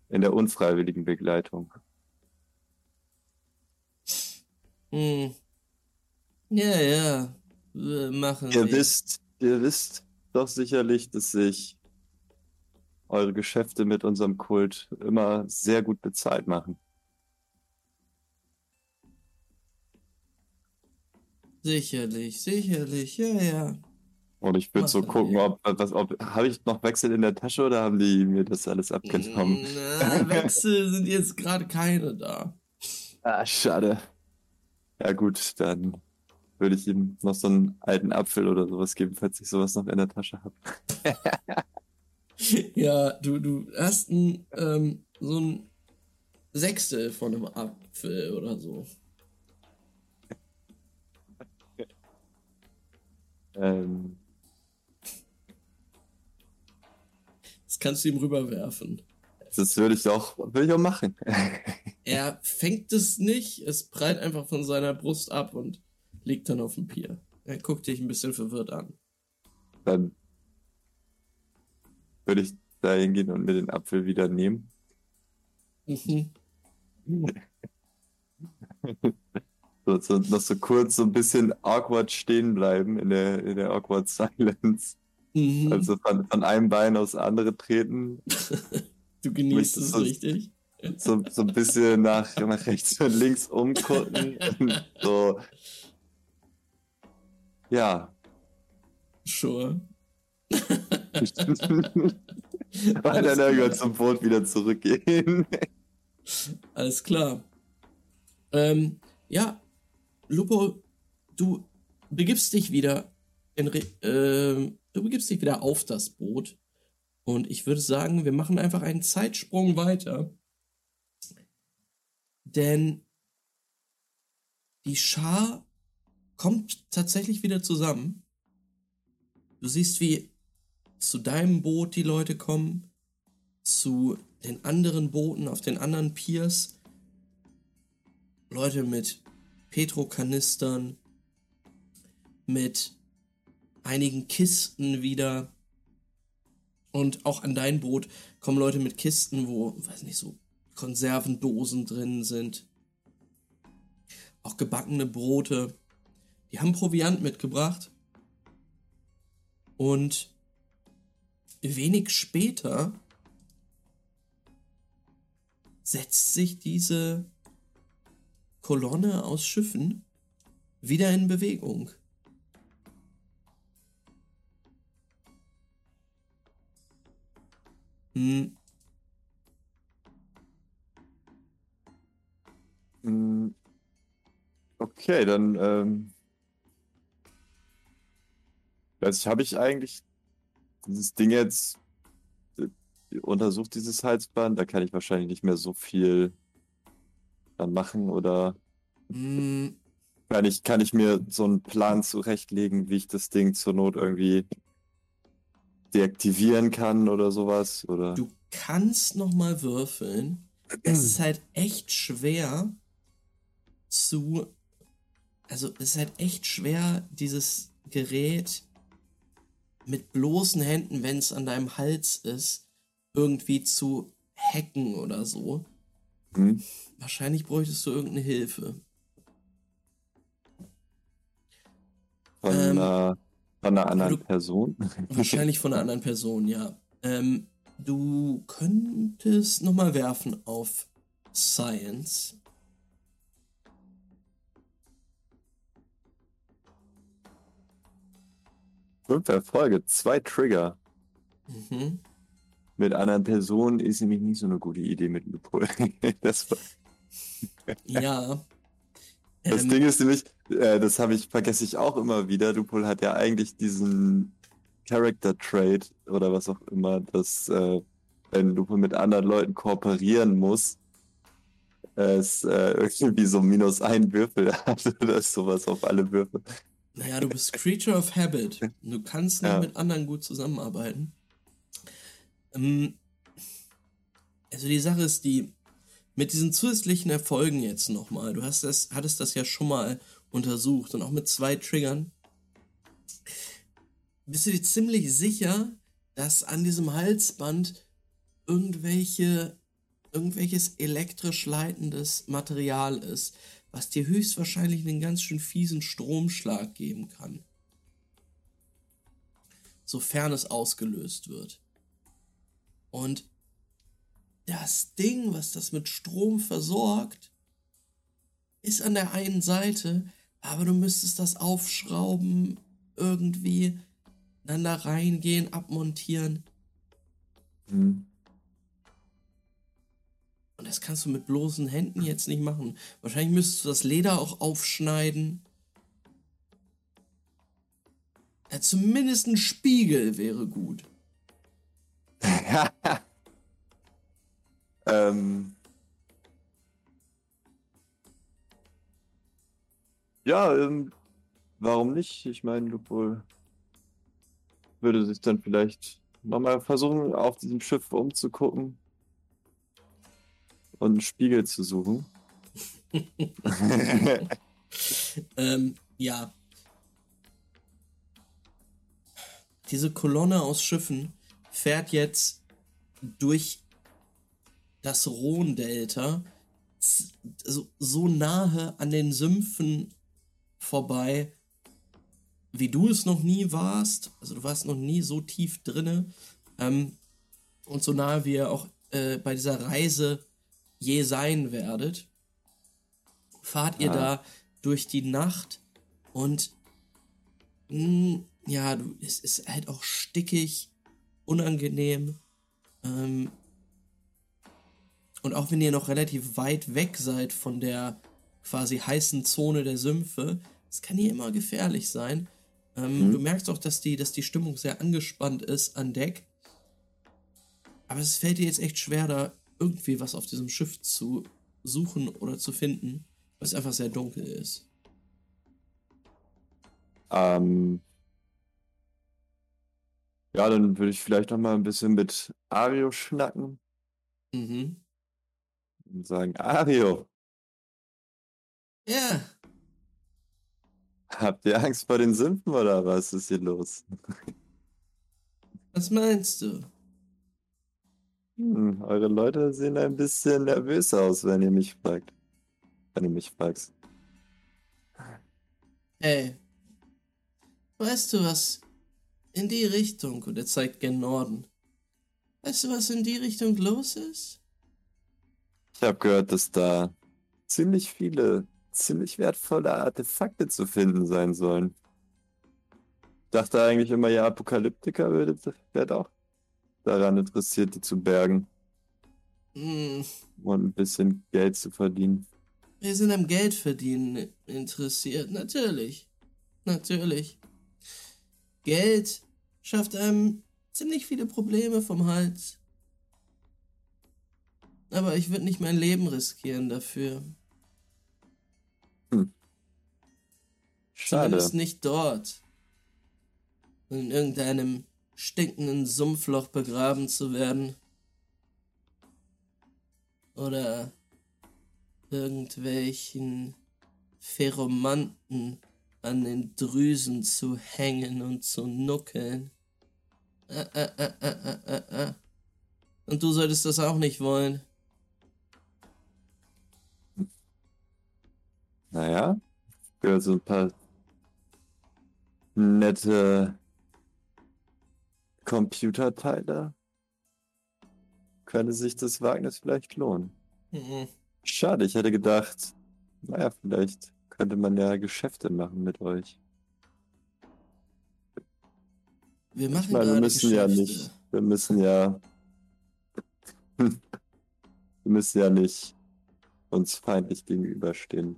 In der unfreiwilligen Begleitung. Hm. Ja, ja. Wir machen. Ihr wisst, ihr wisst doch sicherlich, dass sich eure Geschäfte mit unserem Kult immer sehr gut bezahlt machen. Sicherlich, sicherlich, ja, ja. Und ich würde so gucken, ob, was, ob habe ich noch Wechsel in der Tasche oder haben die mir das alles abgenommen? Na, Wechsel sind jetzt gerade keine da. Ah, schade. Ja gut, dann würde ich ihm noch so einen alten Apfel oder sowas geben, falls ich sowas noch in der Tasche habe. [laughs] ja, du, du hast ein, ähm, so ein Sechstel von einem Apfel oder so. ähm, das kannst du ihm rüberwerfen. Das würde ich auch, würde ich auch machen. [laughs] er fängt es nicht, es prallt einfach von seiner Brust ab und liegt dann auf dem Pier. Er guckt dich ein bisschen verwirrt an. Dann würde ich da hingehen und mir den Apfel wieder nehmen. Mhm. so, so, noch so kurz so ein bisschen awkward stehen bleiben in der, in der awkward silence. Mhm. Also von, von einem Bein aufs andere treten. du genießt es so, richtig. So, so ein bisschen nach, nach rechts und links umgucken. und so ja. Sure. [laughs] Weil dann irgendwann zum Boot wieder zurückgehen. [laughs] Alles klar. Ähm, ja, Lupo, du begibst dich wieder in, äh, du begibst dich wieder auf das Boot. Und ich würde sagen, wir machen einfach einen Zeitsprung weiter. Denn die Schar kommt tatsächlich wieder zusammen. Du siehst, wie zu deinem Boot die Leute kommen, zu den anderen Booten auf den anderen Piers. Leute mit Petrokanistern, mit einigen Kisten wieder. Und auch an dein Boot kommen Leute mit Kisten, wo, weiß nicht, so Konservendosen drin sind. Auch gebackene Brote. Die haben Proviant mitgebracht. Und wenig später setzt sich diese Kolonne aus Schiffen wieder in Bewegung. Hm. Hm. Okay, dann ähm, ich, habe ich eigentlich dieses Ding jetzt äh, untersucht, dieses Halsband? Da kann ich wahrscheinlich nicht mehr so viel dann machen oder Hm. kann ich, kann ich mir so einen Plan zurechtlegen, wie ich das Ding zur Not irgendwie deaktivieren kann oder sowas? Oder? Du kannst noch mal würfeln. Es ist halt echt schwer zu. Also, es ist halt echt schwer, dieses Gerät mit bloßen Händen, wenn es an deinem Hals ist, irgendwie zu hacken oder so. Hm? Wahrscheinlich bräuchtest du irgendeine Hilfe. Von, Ähm, einer, von einer anderen du- Person? [laughs] Wahrscheinlich von einer anderen Person, ja. Ähm, du könntest noch mal werfen auf Science. Fünf Erfolge, zwei Trigger. Mhm. Mit anderen Personen ist nämlich nicht so eine gute Idee mit Lupol. [laughs] das, Ja. [laughs] das Ähm, Ding ist nämlich, äh, das habe ich, vergesse ich auch immer wieder. Lupol hat ja eigentlich diesen Character Trait oder was auch immer, dass äh, wenn Lupol mit anderen Leuten kooperieren muss, es äh, [laughs] irgendwie so minus ein Würfel hat oder sowas auf alle Würfel. Naja, du bist Creature of Habit. Du kannst nicht Ja. mit anderen gut zusammenarbeiten. Ähm, also die Sache ist die, mit diesen zusätzlichen Erfolgen jetzt nochmal, du hast das, hattest das ja schon mal untersucht und auch mit zwei Triggern. Bist du dir ziemlich sicher, dass an diesem Halsband irgendwelche, irgendwelches elektrisch leitendes Material ist, was dir höchstwahrscheinlich einen ganz schön fiesen Stromschlag geben kann. Sofern es ausgelöst wird. Und das Ding, was das mit Strom versorgt, ist an der einen Seite, aber du müsstest das aufschrauben, irgendwie dann da reingehen, abmontieren. Hm. Das kannst du mit bloßen Händen jetzt nicht machen. Wahrscheinlich müsstest du das Leder auch aufschneiden. Ja, zumindest ein Spiegel wäre gut. [laughs] ähm, ja, ähm, warum nicht? Ich meine, Lupol würde sich dann vielleicht nochmal versuchen, auf diesem Schiff umzugucken und einen Spiegel zu suchen. [laughs] Ähm, ja. Diese Kolonne aus Schiffen fährt jetzt durch das Rhone-Delta z- so, so nahe an den Sümpfen vorbei, wie du es noch nie warst. Also du warst noch nie so tief drinne. Ähm, und so nahe wie ihr auch äh, bei dieser Reise je sein werdet. Fahrt ihr Ah. da durch die Nacht und mh, ja, du, es ist halt auch stickig, unangenehm. Ähm, und auch wenn ihr noch relativ weit weg seid von der quasi heißen Zone der Sümpfe, es kann hier immer gefährlich sein. Ähm, Mhm. Du merkst auch, dass die, dass die Stimmung sehr angespannt ist an Deck. Aber es fällt dir jetzt echt schwer, da irgendwie was auf diesem Schiff zu suchen oder zu finden, weil es einfach sehr dunkel ist. ähm, ja, dann würde ich vielleicht nochmal ein bisschen mit Ario schnacken Mhm. und sagen, Ario, Ja, habt ihr Angst vor den Sümpfen oder was ist hier los? was meinst du? Hm, eure Leute sehen ein bisschen nervös aus, wenn ihr mich fragt. Wenn du mich fragst. Hey, weißt du was? In die Richtung, und er zeigt gen Norden. Weißt du, was in die Richtung los ist? Ich habe gehört, dass da ziemlich viele, ziemlich wertvolle Artefakte zu finden sein sollen. Ich dachte eigentlich immer, ja, Apokalyptiker wäre auch daran interessiert, die zu bergen. Hm, Und ein bisschen Geld zu verdienen. wir sind am Geldverdienen interessiert. Natürlich. Natürlich. Geld schafft einem ziemlich viele Probleme vom Hals. Aber ich würde nicht mein Leben riskieren dafür. Schade. Zumindest nicht dort. In irgendeinem stinkenden Sumpfloch begraben zu werden. Oder irgendwelchen Pheromanten an den Drüsen zu hängen und zu nuckeln. Äh, äh, äh. Und du solltest das auch nicht wollen. Naja, gehört so ein paar nette Computerteile. Könnte sich das Wagnis vielleicht lohnen. Mhm. Schade, ich hätte gedacht, naja, vielleicht könnte man ja Geschäfte machen mit euch. Wir machen Ich meine, wir müssen ja Geschäfte. nicht, wir müssen ja, [laughs] wir müssen ja nicht uns feindlich gegenüberstehen.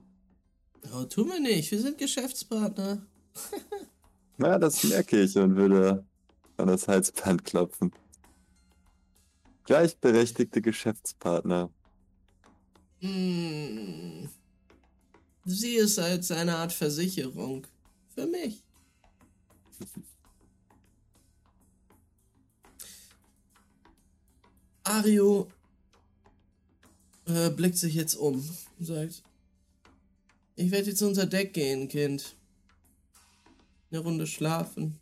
Oh, tun wir nicht. Wir sind Geschäftspartner. [laughs] Na, das merke ich und würde an das Halsband klopfen. Gleichberechtigte Geschäftspartner. Hm. Sie ist als eine Art Versicherung. Für mich. Ario äh, blickt sich jetzt um und sagt: Ich werde jetzt unter Deck gehen, Kind. Eine Runde schlafen.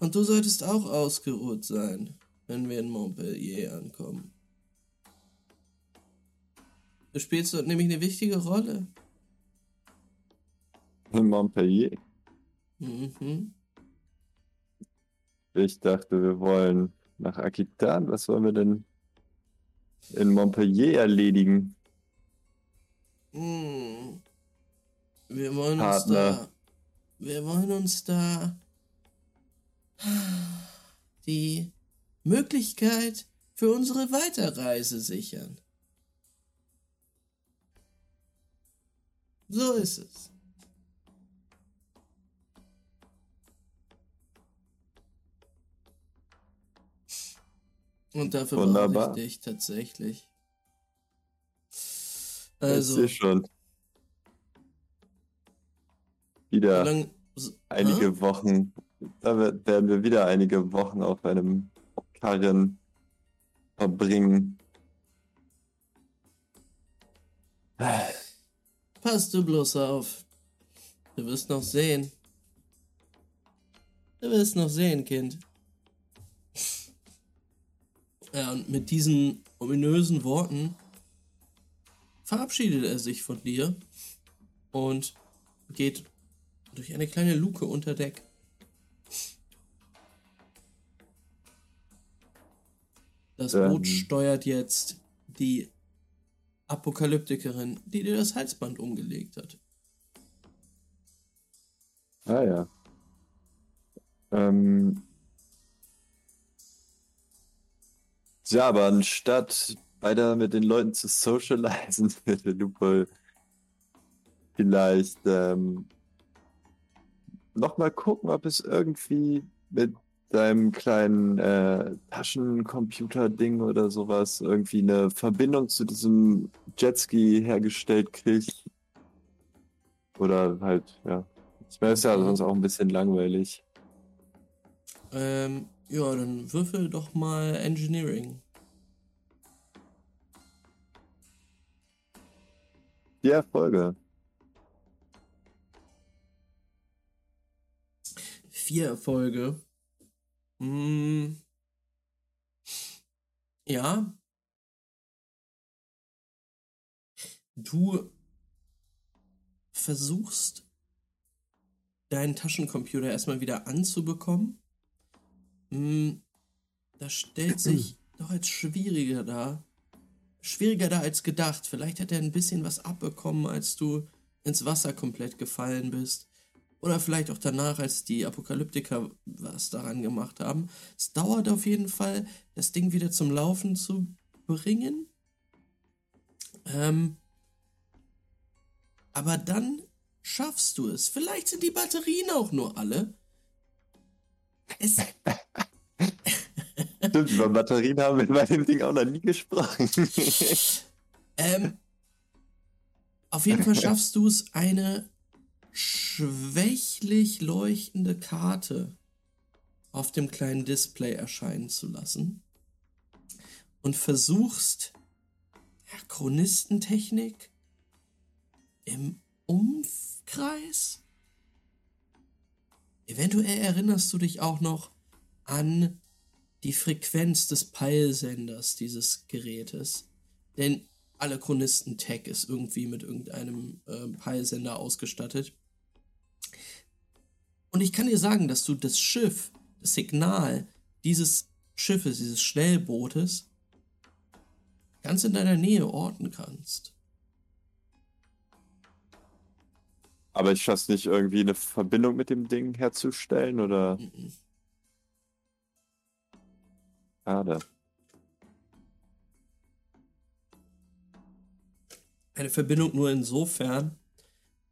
Und du solltest auch ausgeruht sein, wenn wir in Montpellier ankommen. Du spielst dort nämlich eine wichtige Rolle. In Montpellier. Mhm. Ich dachte, wir wollen nach Aquitan. Was wollen wir denn in Montpellier erledigen? Hm. Wir wollen uns Partner. da. Wir wollen uns da die Möglichkeit für unsere Weiterreise sichern. So ist es. Und dafür brauche Wunderbar. ich dich tatsächlich. ich Also, sehe schon. wie Wieder lang, einige Hä? Wochen. Da werden wir wieder einige Wochen auf einem Karren verbringen. Pass du bloß auf. Du wirst noch sehen. Du wirst noch sehen, Kind. Ja, und mit diesen ominösen Worten verabschiedet er sich von dir und geht durch eine kleine Luke unter Deck. Das Ähm. Boot steuert jetzt die Apokalyptikerin, die dir das Halsband umgelegt hat. Ah ja. Ähm. Ja, aber anstatt weiter mit den Leuten zu socialisen, [laughs] würde Lupo vielleicht ähm, nochmal gucken, ob es irgendwie mit deinem kleinen äh, Taschencomputer-Ding oder sowas irgendwie eine Verbindung zu diesem Jetski hergestellt kriegt. Oder halt, ja. Ich meine, ist ja sonst auch ein bisschen langweilig. Ähm, ja, dann würfel doch mal Engineering. Die Erfolge. Vier Erfolge. Hm. Ja. Du versuchst deinen Taschencomputer erstmal wieder anzubekommen. Hm, da stellt sich [clears throat] doch als schwieriger da. Schwieriger da als gedacht. Vielleicht hat er ein bisschen was abbekommen, als du ins Wasser komplett gefallen bist. Oder vielleicht auch danach, als die Apokalyptiker was daran gemacht haben. Es dauert auf jeden Fall, das Ding wieder zum Laufen zu bringen. Ähm, aber dann schaffst du es. Vielleicht sind die Batterien auch nur alle. Es. [laughs] Stimmt, über Batterien haben wir bei dem Ding auch noch nie gesprochen. [laughs] ähm, auf jeden Fall [laughs] schaffst du es, eine schwächlich leuchtende Karte auf dem kleinen Display erscheinen zu lassen und versuchst ja, Chronistentechnik im Umkreis? Eventuell erinnerst du dich auch noch an die Frequenz des Peilsenders dieses Gerätes. Denn alle Chronisten-Tech ist irgendwie mit irgendeinem äh, Peilsender ausgestattet. Und ich kann dir sagen, dass du das Schiff, das Signal dieses Schiffes, dieses Schnellbootes, ganz in deiner Nähe orten kannst. Aber ich schaffe nicht irgendwie eine Verbindung mit dem Ding herzustellen oder. Mhm. Schade. Eine Verbindung nur insofern,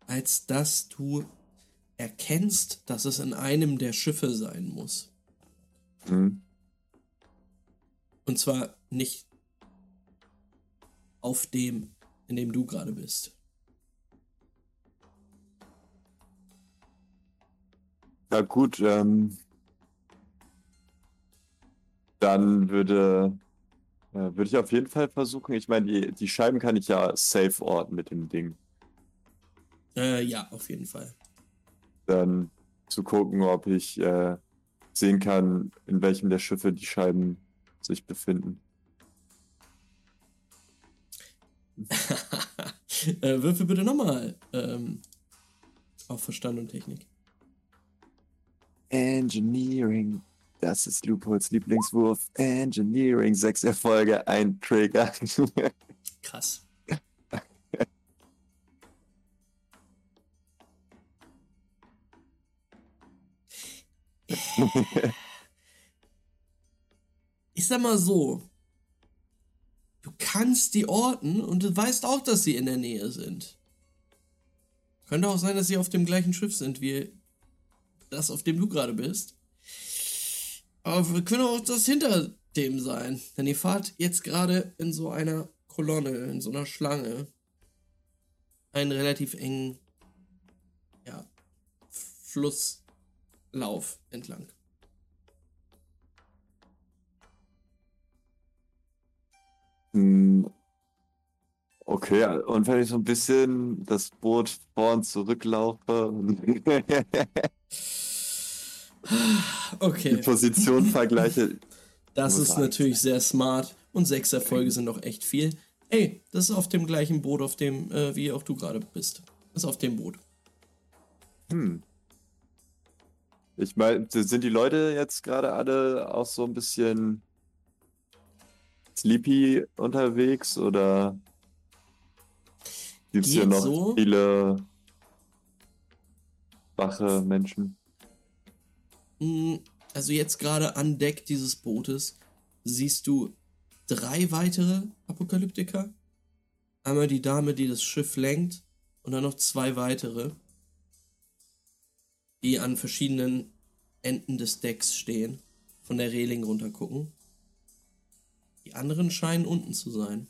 als dass du erkennst, dass es in einem der Schiffe sein muss. Mhm. Und zwar nicht auf dem, in dem du gerade bist. Ja gut, ähm, dann würde, äh, würde ich auf jeden Fall versuchen. Ich meine, die, die Scheiben kann ich ja safe orten mit dem Ding. Äh, ja, auf jeden Fall. Dann zu gucken, ob ich äh, sehen kann, in welchem der Schiffe die Scheiben sich befinden. [laughs] äh, würfel bitte nochmal ähm, auf Verstand und Technik. Engineering. Das ist Loopholes Lieblingswurf. Engineering. Sechs Erfolge, ein Trigger. [laughs] Krass. [laughs] ich sag mal so, du kannst die orten und du weißt auch, dass sie in der Nähe sind. Könnte auch sein, dass sie auf dem gleichen Schiff sind wie das, auf dem du gerade bist. Aber wir können auch das hinter dem sein. Denn ihr fahrt jetzt gerade in so einer Kolonne, in so einer Schlange. Einen relativ engen ja, Flusslauf entlang. Hm. Okay, und wenn ich so ein bisschen das Boot vor und zurücklaufe. [laughs] Okay. Die Position vergleiche. [laughs] Das ist natürlich sehr smart und sechs Erfolge sind noch echt viel. Ey, das ist auf dem gleichen Boot, auf dem, äh, wie auch du gerade bist. Das ist auf dem Boot. Hm. Ich meine, sind die Leute jetzt gerade alle auch so ein bisschen sleepy unterwegs oder gibt es hier noch so? viele wache Menschen? Mm, also jetzt gerade an Deck dieses Bootes siehst du drei weitere Apokalyptiker. Einmal die Dame, die das Schiff lenkt, und dann noch zwei weitere, die an verschiedenen Enden des Decks stehen, von der Reling runter gucken. Die anderen scheinen unten zu sein.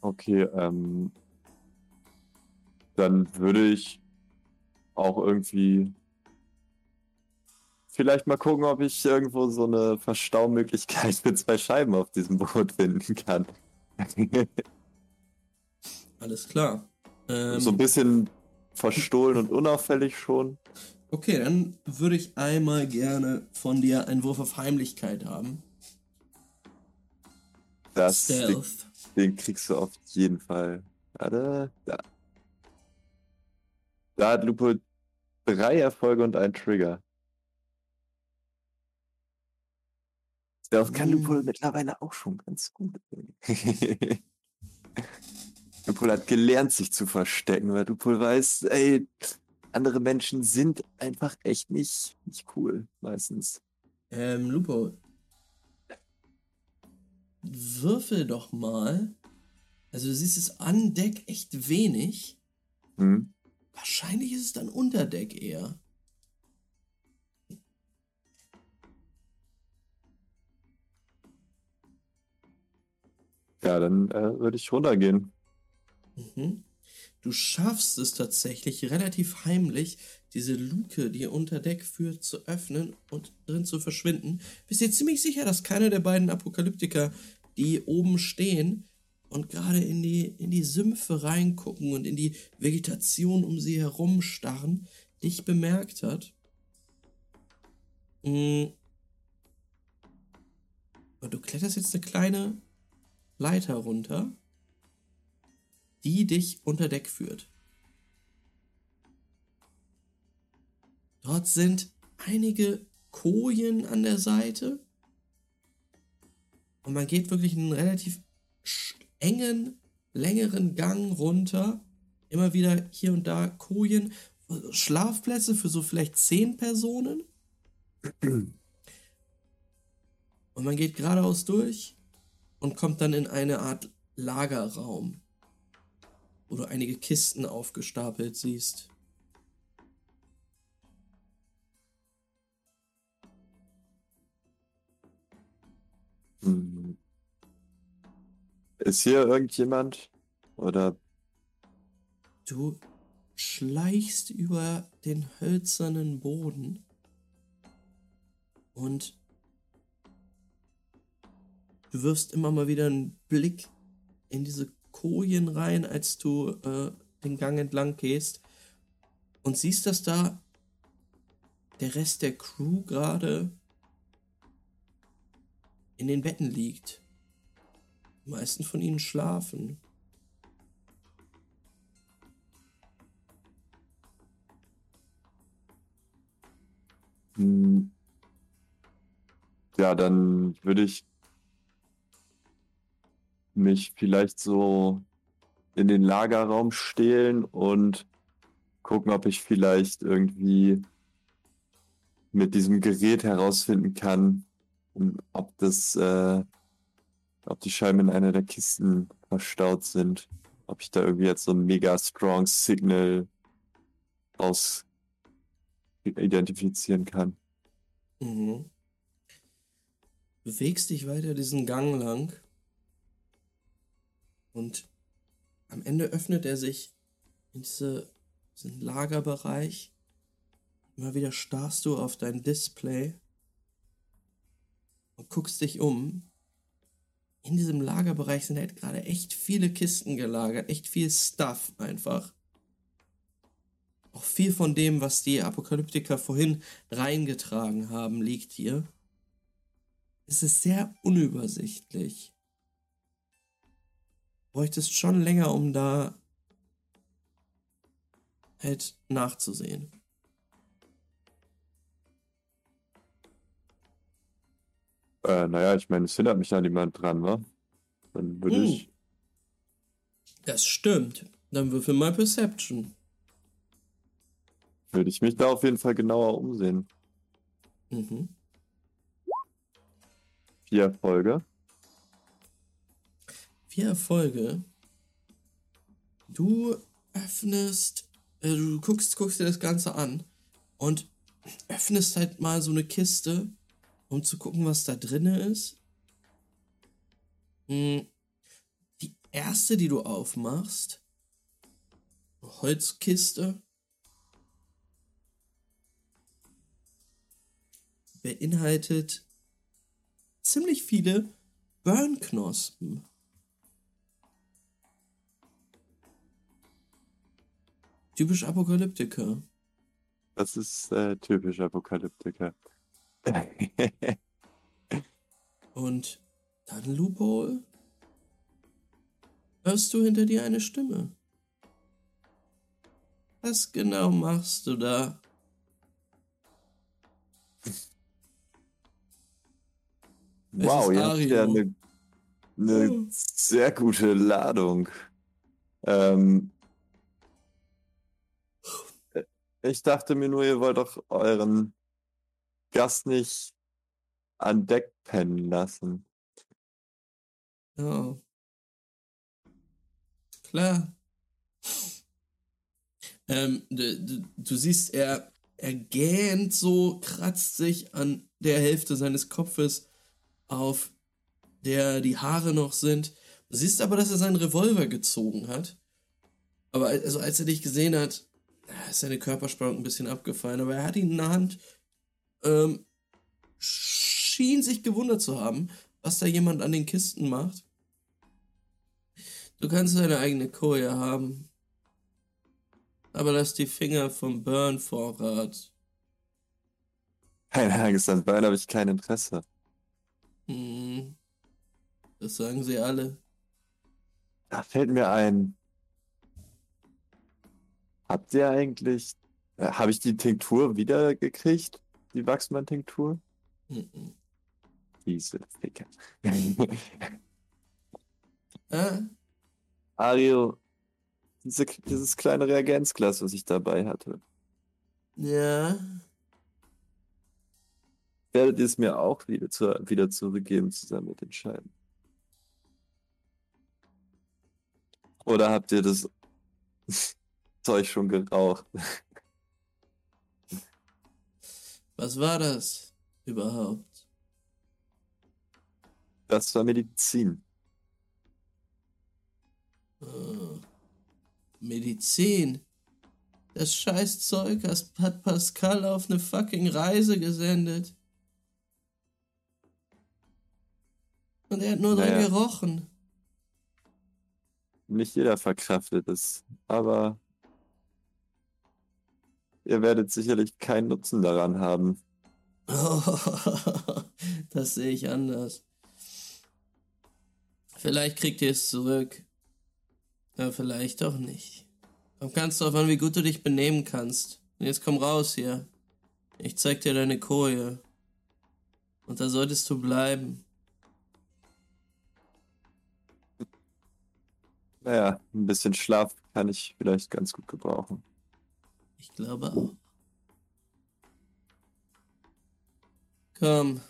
Okay, ähm, dann würde ich auch irgendwie vielleicht mal gucken, ob ich irgendwo so eine Verstaumöglichkeit mit zwei Scheiben auf diesem Boot finden kann. [laughs] Alles klar. Ähm, so ein bisschen verstohlen und unauffällig schon. Okay, dann würde ich einmal gerne von dir einen Wurf auf Heimlichkeit haben. Das, den, den, kriegst du auf jeden Fall. Warte, da. Da hat Lupo drei Erfolge und einen Trigger. Das kann Hm. Lupol mittlerweile auch schon ganz gut. [laughs] Lupol hat gelernt, sich zu verstecken, weil Lupol weiß, ey, andere Menschen sind einfach echt nicht, nicht cool, meistens. Ähm, Lupo. Würfel doch mal. Also du siehst es an Deck echt wenig. Hm? Wahrscheinlich ist es dann unter Deck eher. Ja, dann äh, würde ich runtergehen. Mhm. Du schaffst es tatsächlich relativ heimlich, diese Luke, die unter Deck führt, zu öffnen und drin zu verschwinden. Bist dir ziemlich sicher, dass keiner der beiden Apokalyptiker, die oben stehen und gerade in die, in die Sümpfe reingucken und in die Vegetation um sie herum starren, dich bemerkt hat. Mm. Und du kletterst jetzt eine kleine Leiter runter die dich unter Deck führt. Dort sind einige Kojen an der Seite. Und man geht wirklich einen relativ engen, längeren Gang runter. Immer wieder hier und da Kojen, Schlafplätze für so vielleicht zehn Personen. Und man geht geradeaus durch und kommt dann in eine Art Lagerraum wo du einige Kisten aufgestapelt siehst. Hm. Ist hier irgendjemand? Oder Du schleichst über den hölzernen Boden und du wirfst immer mal wieder einen Blick in diese Kojen rein, als du äh, den Gang entlang gehst und siehst, dass da der Rest der Crew gerade in den Betten liegt. Die meisten von ihnen schlafen. Hm. Ja, dann würde ich mich vielleicht so in den Lagerraum stehlen und gucken, ob ich vielleicht irgendwie mit diesem Gerät herausfinden kann, ob das, äh, ob die Scheiben in einer der Kisten verstaut sind. Ob ich da irgendwie jetzt so ein mega strong Signal aus identifizieren kann. Mhm. Bewegst dich weiter diesen Gang lang und am Ende öffnet er sich in diese, diesen Lagerbereich. Immer wieder starrst du auf dein Display und guckst dich um. In diesem Lagerbereich sind halt gerade echt viele Kisten gelagert, echt viel Stuff einfach. Auch viel von dem, was die Apokalyptiker vorhin reingetragen haben, liegt hier. Es ist sehr unübersichtlich. Bräuchtest schon länger, um da halt nachzusehen. Äh, naja, ich meine, es hindert mich ja niemand dran, wa? Dann würde Hm. ich. Das stimmt. Dann würfel mal Perception. Würde ich mich da auf jeden Fall genauer umsehen. Mhm. Vier Erfolge. Vier Erfolge. Du öffnest, äh, du guckst, guckst dir das Ganze an und öffnest halt mal so eine Kiste, um zu gucken, was da drinne ist. Hm, Die erste, die du aufmachst, Holzkiste, beinhaltet ziemlich viele Burnknospen. Typisch Apokalyptiker. Das ist äh, typisch Apokalyptiker. [laughs] Und dann, Loophole, hörst du hinter dir eine Stimme. Was genau machst du da? Wow, ihr habt ja eine, eine Oh. sehr gute Ladung. Ähm, ich dachte mir nur, ihr wollt doch euren Gast nicht an Deck pennen lassen. Ja. Klar. Ähm, du, du, du siehst, er, er gähnt so, kratzt sich an der Hälfte seines Kopfes, auf der die Haare noch sind. Du siehst aber, dass er seinen Revolver gezogen hat. Aber al- also als er dich gesehen hat, ist seine Körperspannung ein bisschen abgefallen. Aber er hat ihn in der Hand, ähm, schien sich gewundert zu haben, was da jemand an den Kisten macht. Du kannst deine eigene Koje haben. Aber lass die Finger vom Burn-Vorrat. Keine Angst, an Burn habe ich kein Interesse. Hm. Das sagen sie alle. Da fällt mir ein. Habt ihr eigentlich. Äh, habe ich die Tinktur wieder gekriegt? Die Wachsmann-Tinktur? Mhm. Diese Ficker. [laughs] Ah, Ario, diese, dieses kleine Reagenzglas, was ich dabei hatte, ja. werdet ihr es mir auch wieder, zu, wieder zurückgeben, zusammen mit den Scheiben? Oder habt ihr das Zeug schon geraucht? Was war das überhaupt? Das war Medizin. Ah. Medizin. Das Scheißzeug hat Pascal auf eine fucking Reise gesendet. Und er hat nur dran Naja. gerochen. Nicht jeder verkraftet es, aber ihr werdet sicherlich keinen Nutzen daran haben. [laughs] das sehe ich anders. Vielleicht kriegt ihr es zurück. Ja, vielleicht auch nicht. Kommt ganz drauf an, wie gut du dich benehmen kannst. Und jetzt komm raus hier. Ich zeig dir deine Koje. Und da solltest du bleiben. Naja, ein bisschen Schlaf kann ich vielleicht ganz gut gebrauchen. Ich glaube auch. Komm.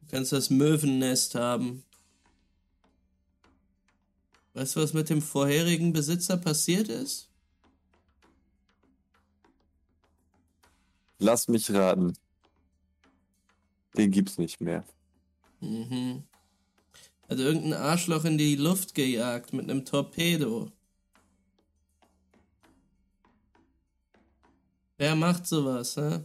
Du kannst das Möwennest haben. Weißt du, was mit dem vorherigen Besitzer passiert ist? Lass mich raten. Den gibt's nicht mehr. Mhm. Hat irgendein Arschloch in die Luft gejagt mit einem Torpedo. Wer macht sowas, hä?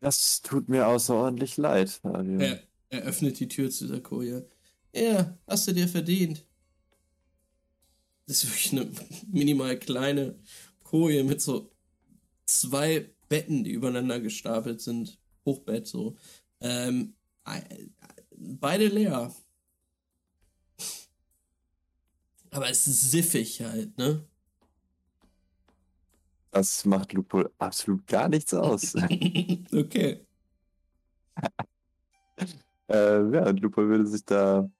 Das tut mir außerordentlich leid, Ario. Er, er öffnet die Tür zu der Koje. Ja, hast du dir verdient. Das ist wirklich eine minimal kleine Koje mit so zwei Betten, die übereinander gestapelt sind. Hochbett so. Ähm, äh, beide leer. Aber es ist siffig halt, ne? Das macht Lupo absolut gar nichts aus. [laughs] okay. [laughs] äh, ja, und Lupo würde sich da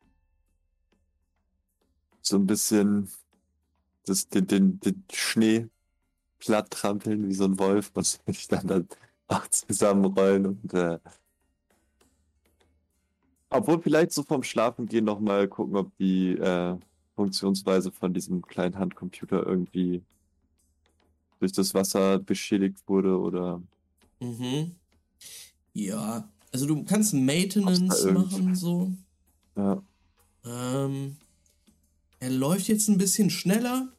so ein bisschen das, den, den, den Schnee platt trampeln wie so ein Wolf und [laughs] sich dann, dann auch zusammenrollen und äh, obwohl vielleicht so vom Schlafengehen noch mal gucken, ob die äh, Funktionsweise von diesem kleinen Handcomputer irgendwie durch das Wasser beschädigt wurde oder Mhm. Ja, also du kannst Maintenance machen, so. ja, Ähm, er läuft jetzt ein bisschen schneller,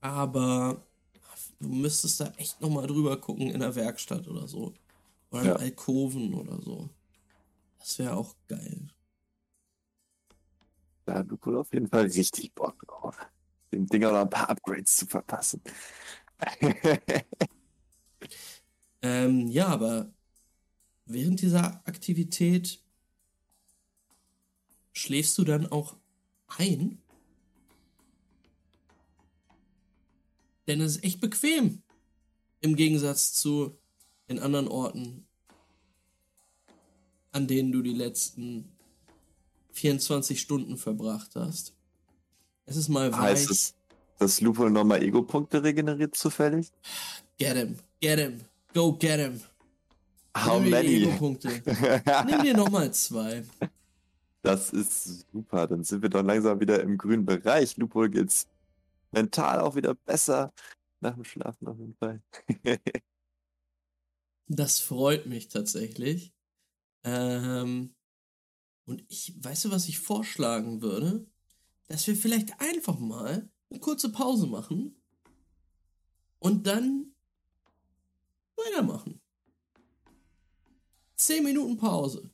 aber du müsstest da echt nochmal drüber gucken in der Werkstatt oder so. Oder Ja. in Alkoven oder so. Das wäre auch geil. da hat Lupo auf jeden Fall richtig Bock drauf, dem Ding auch noch ein paar Upgrades zu verpassen. [laughs] Ähm, ja, aber während dieser Aktivität schläfst du dann auch ein? Denn es ist echt bequem. Im Gegensatz zu den anderen Orten. an denen du die letzten 24 Stunden verbracht hast. Es ist mal Heißt weiß. es, dass Lupo nochmal Ego-Punkte regeneriert zufällig? Get him, get him, go get him. How Nimm many? Ego-Punkte. Nimm dir nochmal zwei. Das ist super. Dann sind wir doch langsam wieder im grünen Bereich. Lupo geht's mental auch wieder besser. Nach dem Schlafen auf jeden Fall. [laughs] Das freut mich tatsächlich. Ähm, und ich, weißt du, was ich vorschlagen würde? Dass wir vielleicht einfach mal eine kurze Pause machen und dann weitermachen. Zehn Minuten Pause.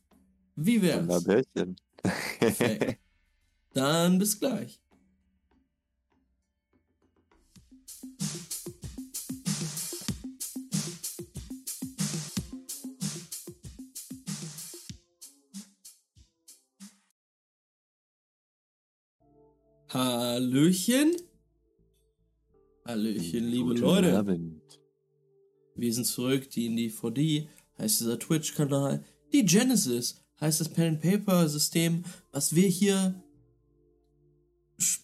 Wie wär's? Wunderbärchen. Perfekt. [laughs] Dann bis gleich. Hallöchen. Hallöchen, liebe Guten Leute. Abend. Wir sind zurück, die in die 4D heißt dieser Twitch-Kanal. Die Genesis heißt das Pen-and-Paper-System, was wir hier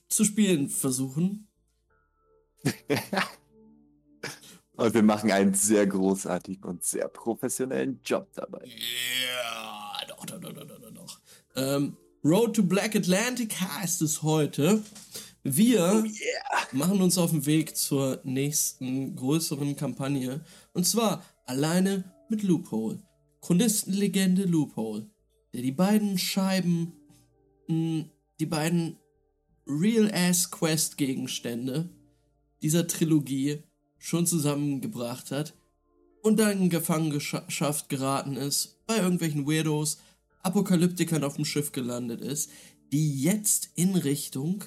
zu spielen versuchen. [laughs] Und wir machen einen sehr großartigen und sehr professionellen Job dabei. Ja, doch, doch, doch, doch, doch, doch, doch. Ähm, Road to Black Atlantic heißt es heute. Wir machen uns auf den Weg zur nächsten größeren Kampagne. Und zwar alleine mit Loophole. Chronistenlegende Loophole. Der die beiden Scheiben, mh, die beiden Real-Ass-Quest-Gegenstände dieser Trilogie schon zusammengebracht hat und dann in Gefangenschaft geraten ist, bei irgendwelchen Weirdos, Apokalyptikern auf dem Schiff gelandet ist, die jetzt in Richtung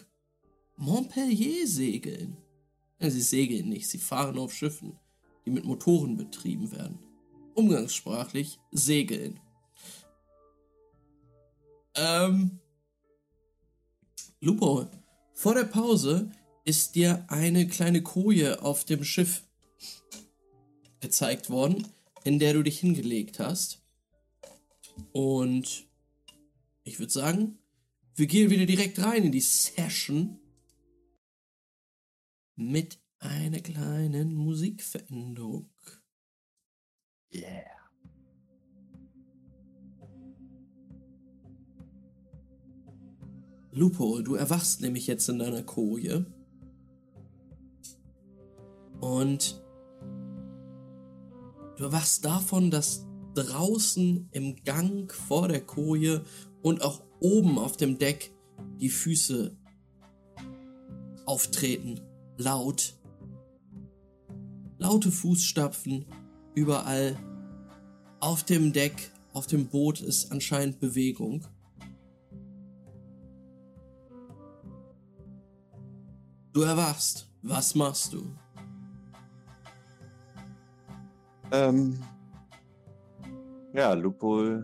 Montpellier segeln. Sie segeln nicht, sie fahren auf Schiffen, die mit Motoren betrieben werden. Umgangssprachlich segeln. Ähm. Lupo, vor der Pause ist dir eine kleine Koje auf dem Schiff gezeigt worden, in der du dich hingelegt hast. Und ich würde sagen, wir gehen wieder direkt rein in die Session mit einer kleinen Musikveränderung. Yeah. Lupo, du erwachst nämlich jetzt in deiner Koje. Und du erwachst davon, dass draußen im Gang vor der Koje und auch oben auf dem Deck die Füße auftreten. Laut. Laute Fußstapfen überall. Auf dem Deck, auf dem Boot ist anscheinend Bewegung. Du erwachst. Was machst du? Ähm, ja, Lupo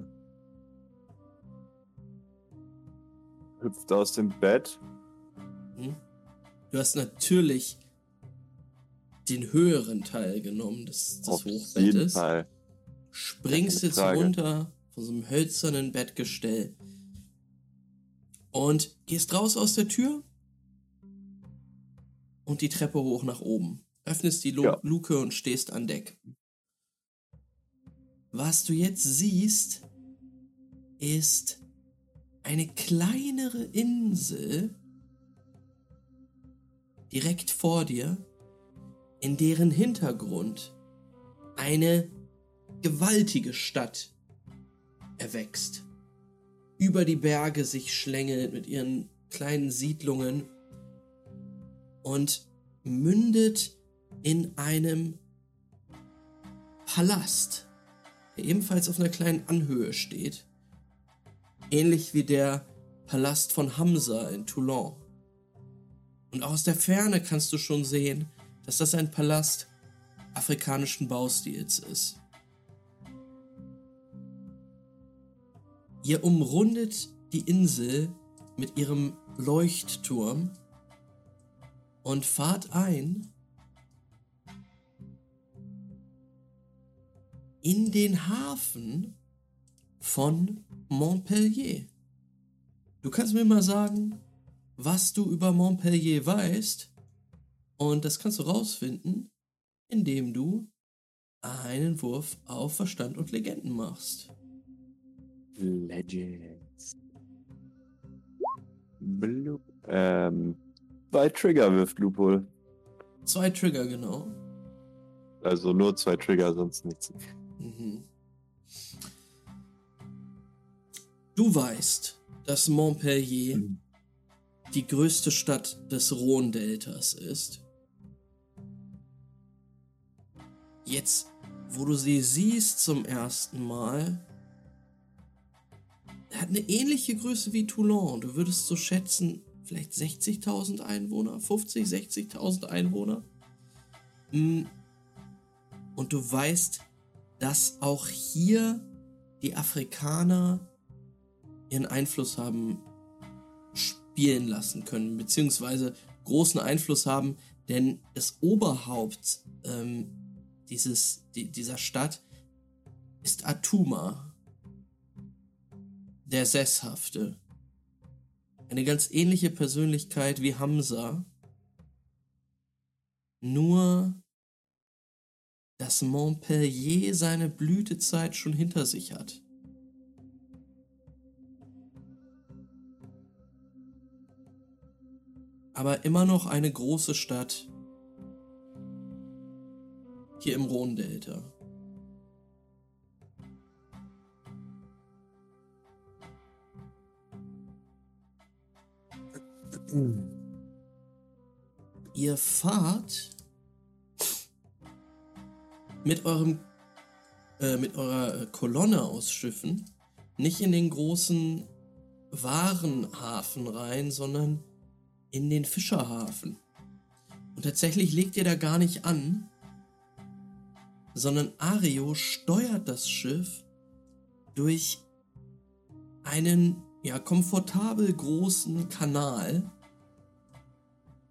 hüpft aus dem Bett. Hm? Du hast natürlich den höheren Teil genommen des, des Auf jeden Hochbettes. Fall. Springst jetzt Frage. runter von so einem hölzernen Bettgestell und gehst raus aus der Tür und die Treppe hoch nach oben. Öffnest die Lu Ja. Luke und stehst an Deck. Was du jetzt siehst, ist eine kleinere Insel direkt vor dir, in deren Hintergrund eine gewaltige Stadt erwächst. Über die Berge sich schlängelt mit ihren kleinen Siedlungen und mündet in einem Palast, der ebenfalls auf einer kleinen Anhöhe steht. Ähnlich wie der Palast von Hamza in Toulon. Und aus der Ferne kannst du schon sehen, dass das ein Palast afrikanischen Baustils ist. Ihr umrundet die Insel mit ihrem Leuchtturm und fahrt ein in den Hafen von Montpellier. Du kannst mir mal sagen, was du über Montpellier weißt. Und das kannst du rausfinden, indem du einen Wurf auf Verstand und Legenden machst. Legends. Blue. Ähm, zwei Trigger wirft Lupol. Zwei Trigger, genau. Also nur zwei Trigger, sonst nichts. Mhm. Du weißt, dass Montpellier Mhm. die größte Stadt des Rhone-Deltas ist. Jetzt, wo du sie siehst zum ersten Mal, hat eine ähnliche Größe wie Toulon. Du würdest so schätzen, vielleicht 60.000 Einwohner, 50, 60.000 Einwohner. Mm. Und du weißt, dass auch hier die Afrikaner ihren Einfluss haben spielen lassen können, beziehungsweise großen Einfluss haben, denn das Oberhaupt ähm, dieses, die, dieser Stadt ist Atuma, der Sesshafte. Eine ganz ähnliche Persönlichkeit wie Hamza, nur dass Montpellier seine Blütezeit schon hinter sich hat. Aber immer noch eine große Stadt hier im Rhone-Delta. Ihr fahrt mit eurem äh, mit eurer äh, Kolonne aus Schiffen nicht in den großen Warenhafen rein, sondern in den Fischerhafen. Und tatsächlich legt ihr da gar nicht an, sondern Ario steuert das Schiff durch einen ja komfortabel großen Kanal,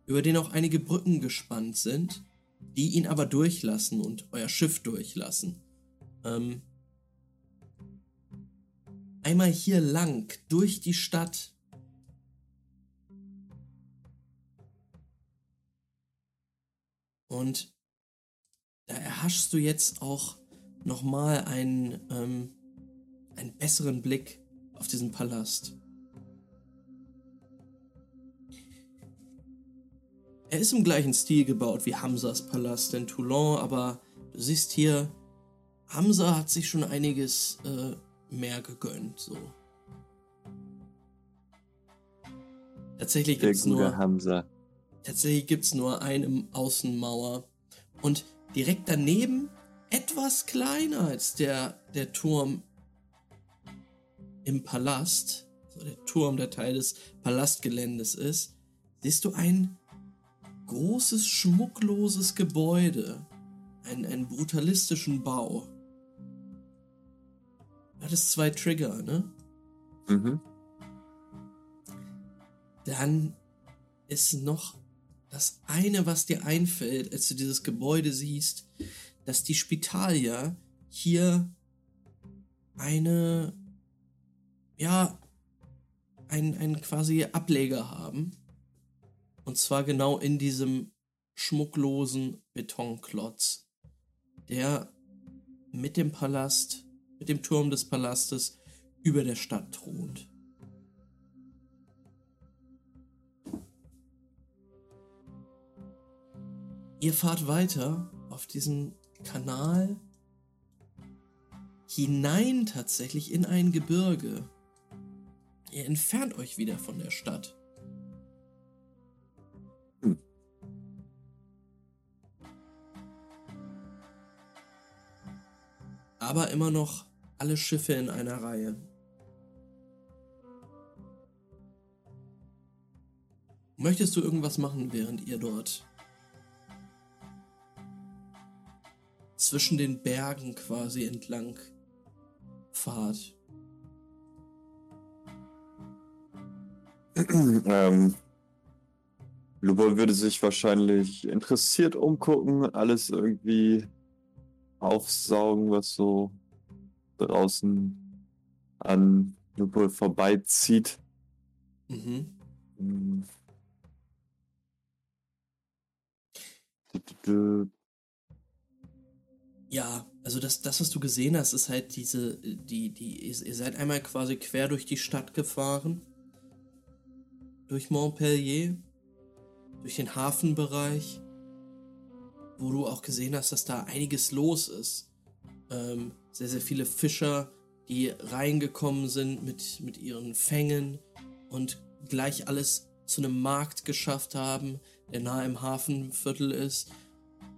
über den auch einige Brücken gespannt sind, die ihn aber durchlassen und euer Schiff durchlassen. Ähm, einmal hier lang durch die Stadt. Und da erhaschst du jetzt auch nochmal einen, ähm, einen besseren Blick auf diesen Palast. Er ist im gleichen Stil gebaut wie Hamzas Palast in Toulon, aber du siehst hier, Hamza hat sich schon einiges äh, mehr gegönnt. So. Tatsächlich gibt es nur, Hamza. tatsächlich gibt's nur eine Außenmauer. Und direkt daneben, etwas kleiner als der, der Turm im Palast, also der Turm, der Teil des Palastgeländes ist, siehst du ein großes, schmuckloses Gebäude. Einen, einen brutalistischen Bau. Du hattest zwei Trigger, ne? Mhm. Dann ist noch das eine, was dir einfällt, als du dieses Gebäude siehst, dass die Spitalier hier eine, ja, einen, einen quasi Ableger haben. Und zwar genau in diesem schmucklosen Betonklotz, der mit dem Palast, mit dem Turm des Palastes über der Stadt thront. Ihr fahrt weiter auf diesen Kanal hinein tatsächlich in ein Gebirge. Ihr entfernt euch wieder von der Stadt. Aber immer noch alle Schiffe in einer Reihe. Möchtest du irgendwas machen, während ihr dort zwischen den Bergen quasi entlang fahrt? [clears throat] ähm, Lubol würde sich wahrscheinlich interessiert umgucken, alles irgendwie aufsaugen, was so draußen an Lupol vorbeizieht. Mhm. Hm. Du, du, du. Ja, also das, das, was du gesehen hast, ist halt diese, die, die, ihr ihr seid einmal quasi quer durch die Stadt gefahren. Durch Montpellier. Durch den Hafenbereich. Wo du auch gesehen hast, dass da einiges los ist. Ähm, sehr, sehr viele Fischer, die reingekommen sind mit, mit ihren Fängen und gleich alles zu einem Markt geschafft haben, der nahe im Hafenviertel ist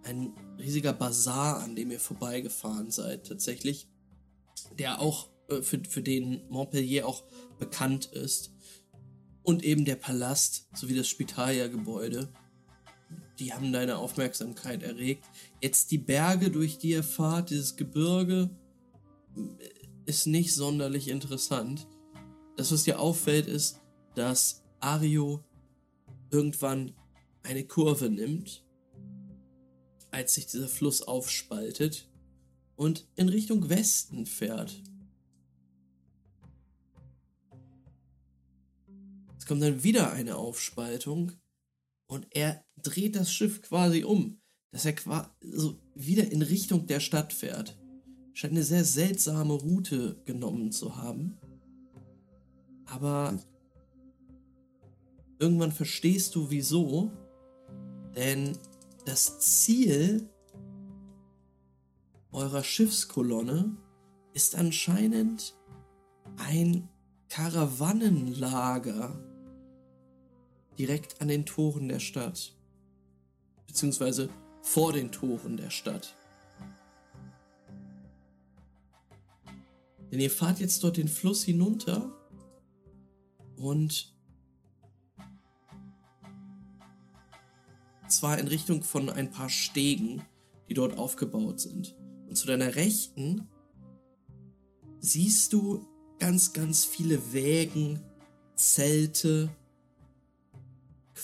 ein riesiger Bazar, an dem ihr vorbeigefahren seid, tatsächlich, der auch äh, für, für den Montpellier auch bekannt ist. Und eben der Palast sowie das Spitalia-Gebäude. Die haben deine Aufmerksamkeit erregt. Jetzt die Berge, durch die ihr fahrt, dieses Gebirge, äh, ist nicht sonderlich interessant. Das, was dir auffällt, ist, dass Ario irgendwann eine Kurve nimmt als sich dieser Fluss aufspaltet und in Richtung Westen fährt. Es kommt dann wieder eine Aufspaltung und er dreht das Schiff quasi um, dass er quasi so wieder in Richtung der Stadt fährt. Scheint eine sehr seltsame Route genommen zu haben. Aber irgendwann verstehst du wieso, denn das Ziel eurer Schiffskolonne ist anscheinend ein Karawannenlager direkt an den Toren der Stadt. Beziehungsweise vor den Toren der Stadt. Denn ihr fahrt jetzt dort den Fluss hinunter und zwar in Richtung von ein paar Stegen, die dort aufgebaut sind. Und zu deiner Rechten siehst du ganz, ganz viele Wägen, Zelte,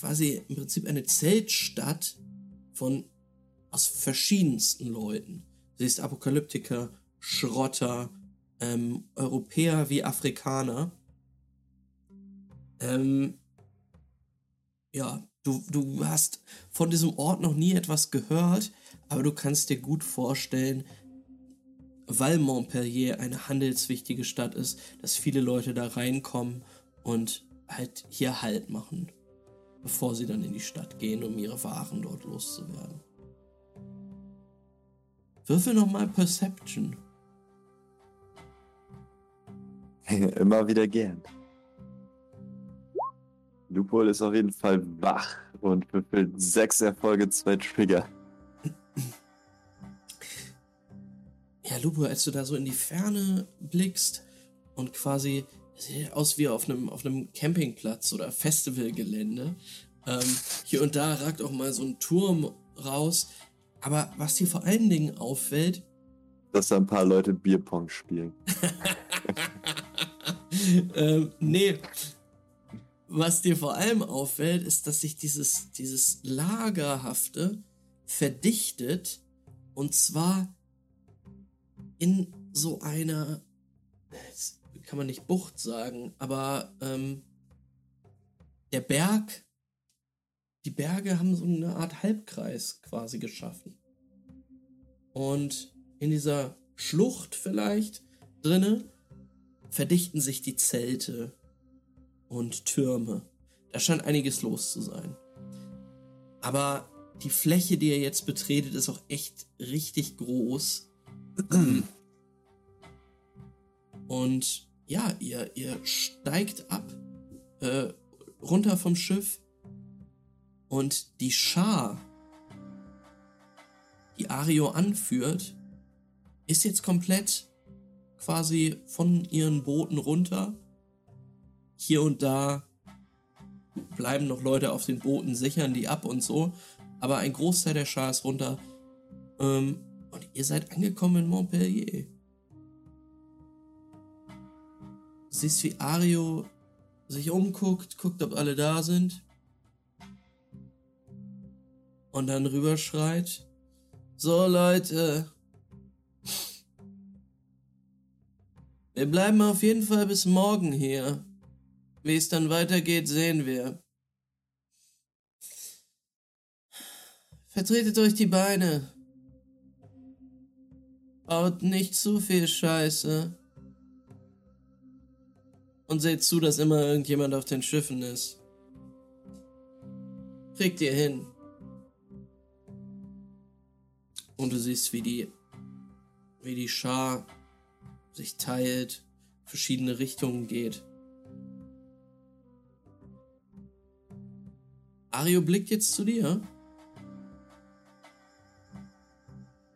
quasi im Prinzip eine Zeltstadt von aus verschiedensten Leuten. Du siehst Apokalyptiker, Schrotter, ähm, Europäer wie Afrikaner. Ähm, ja, Du, du hast von diesem Ort noch nie etwas gehört, aber du kannst dir gut vorstellen, weil Montpellier eine handelswichtige Stadt ist, dass viele Leute da reinkommen und halt hier Halt machen, bevor sie dann in die Stadt gehen, um ihre Waren dort loszuwerden. Würfel nochmal Perception. Immer wieder gern. Lupol ist auf jeden Fall wach und würfelt sechs Erfolge, zwei Trigger. Ja, Lupo, als du da so in die Ferne blickst und quasi sieht aus wie auf einem, auf einem Campingplatz oder Festivalgelände. Ähm, hier und da ragt auch mal so ein Turm raus. Aber was dir vor allen Dingen auffällt, dass da ein paar Leute Bierpong spielen. [laughs] ähm, nee, was dir vor allem auffällt, ist, dass sich dieses, dieses Lagerhafte verdichtet und zwar in so einer, kann man nicht Bucht sagen, aber ähm, der Berg, die Berge haben so eine Art Halbkreis quasi geschaffen. Und in dieser Schlucht vielleicht drinne verdichten sich die Zelte und Türme. Da scheint einiges los zu sein. Aber die Fläche, die ihr jetzt betretet, ist auch echt richtig groß. [clears throat] Und ja, ihr, ihr steigt ab, äh, runter vom Schiff. Und die Schar, die Ario anführt, ist jetzt komplett quasi von ihren Booten runter hier und da bleiben noch Leute auf den Booten, sichern die ab und so. Aber ein Großteil der Schar ist runter. Ähm, und ihr seid angekommen in Montpellier. Siehst, wie Ario sich umguckt, guckt, ob alle da sind. Und dann rüberschreit. So, Leute. Wir bleiben auf jeden Fall bis morgen hier. Wie es dann weitergeht, sehen wir. Vertretet euch die Beine. Baut nicht zu viel Scheiße. Und seht zu, dass immer irgendjemand auf den Schiffen ist. Kriegt ihr hin. Und du siehst, wie die, wie die Schar sich teilt, verschiedene Richtungen geht. Ario blickt jetzt zu dir.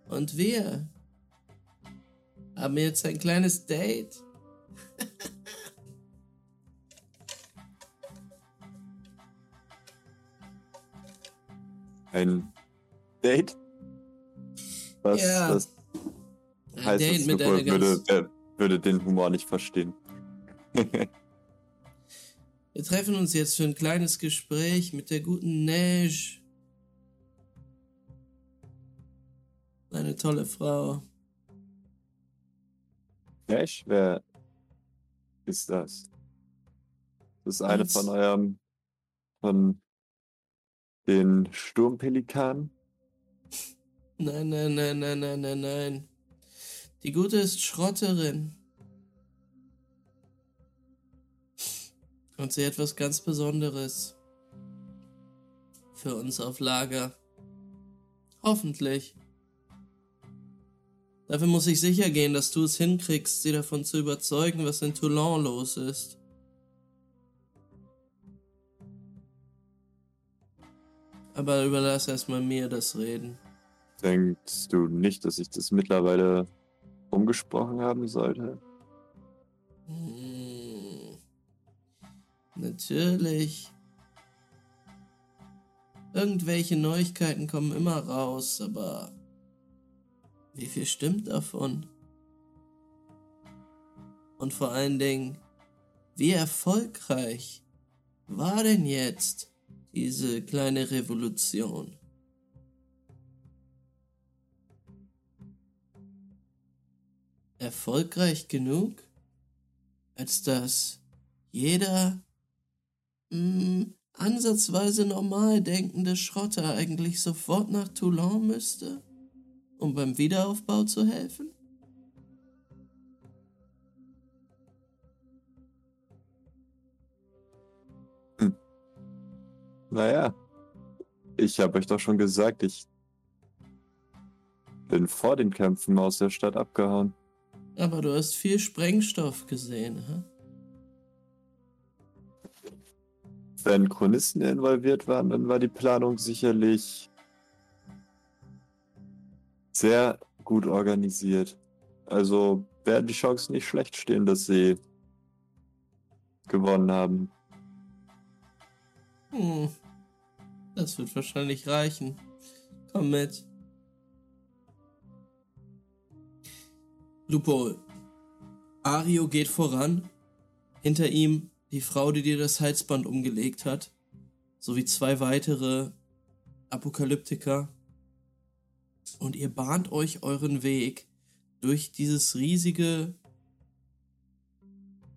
Und wir haben jetzt ein kleines Date. [laughs] Ein Date? Was, Ja. Ein heißt Date das? mit Würde, einer würde, wer würde den Humor nicht verstehen. Wir treffen uns jetzt für ein kleines Gespräch mit der guten Neige. Eine tolle Frau. Nash, wer ist das? Das ist eine Was? von eurem, von den Sturmpelikanen? Nein, nein, nein, nein, nein, nein, nein. Die gute ist Schrotterin. Und sie hat was ganz Besonderes. Für uns auf Lager. Hoffentlich. Dafür muss ich sicher gehen, dass du es hinkriegst, sie davon zu überzeugen, was in Toulon los ist. Aber überlass erstmal mir das Reden. Denkst du nicht, dass ich das mittlerweile umgesprochen haben sollte? Hm. Natürlich. Irgendwelche Neuigkeiten kommen immer raus, aber wie viel stimmt davon? Und vor allen Dingen, wie erfolgreich war denn jetzt diese kleine Revolution? Erfolgreich genug? als dass jeder mh, ansatzweise normal denkende Schrotter eigentlich sofort nach Toulon müsste, um beim Wiederaufbau zu helfen? Naja, ich habe euch doch schon gesagt, ich bin vor den Kämpfen aus der Stadt abgehauen. Aber du hast viel Sprengstoff gesehen, hä? Wenn Chronisten involviert waren, dann war die Planung sicherlich sehr gut organisiert. Also werden die Chancen nicht schlecht stehen, dass sie gewonnen haben. Hm. Das wird wahrscheinlich reichen. Komm mit. Lupo, Ario geht voran. Hinter ihm die Frau, die dir das Halsband umgelegt hat. Sowie zwei weitere Apokalyptiker. Und ihr bahnt euch euren Weg durch dieses riesige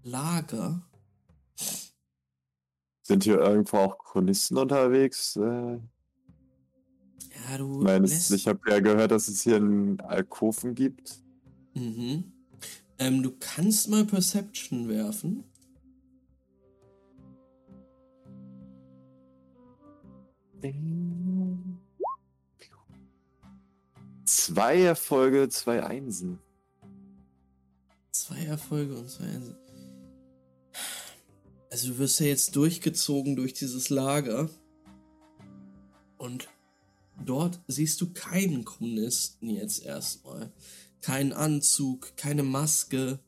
Lager. Sind hier irgendwo auch Chronisten unterwegs? Äh, Ja, du lässt- ich habe ja gehört, dass es hier einen Alkoven gibt. Mhm. Ähm, du kannst mal Perception werfen. Zwei Erfolge, zwei Einsen. Zwei Erfolge und zwei Einsen. Also du wirst ja jetzt durchgezogen durch dieses Lager. Und dort siehst du keinen Chronisten jetzt erstmal. Keinen Anzug, keine Maske.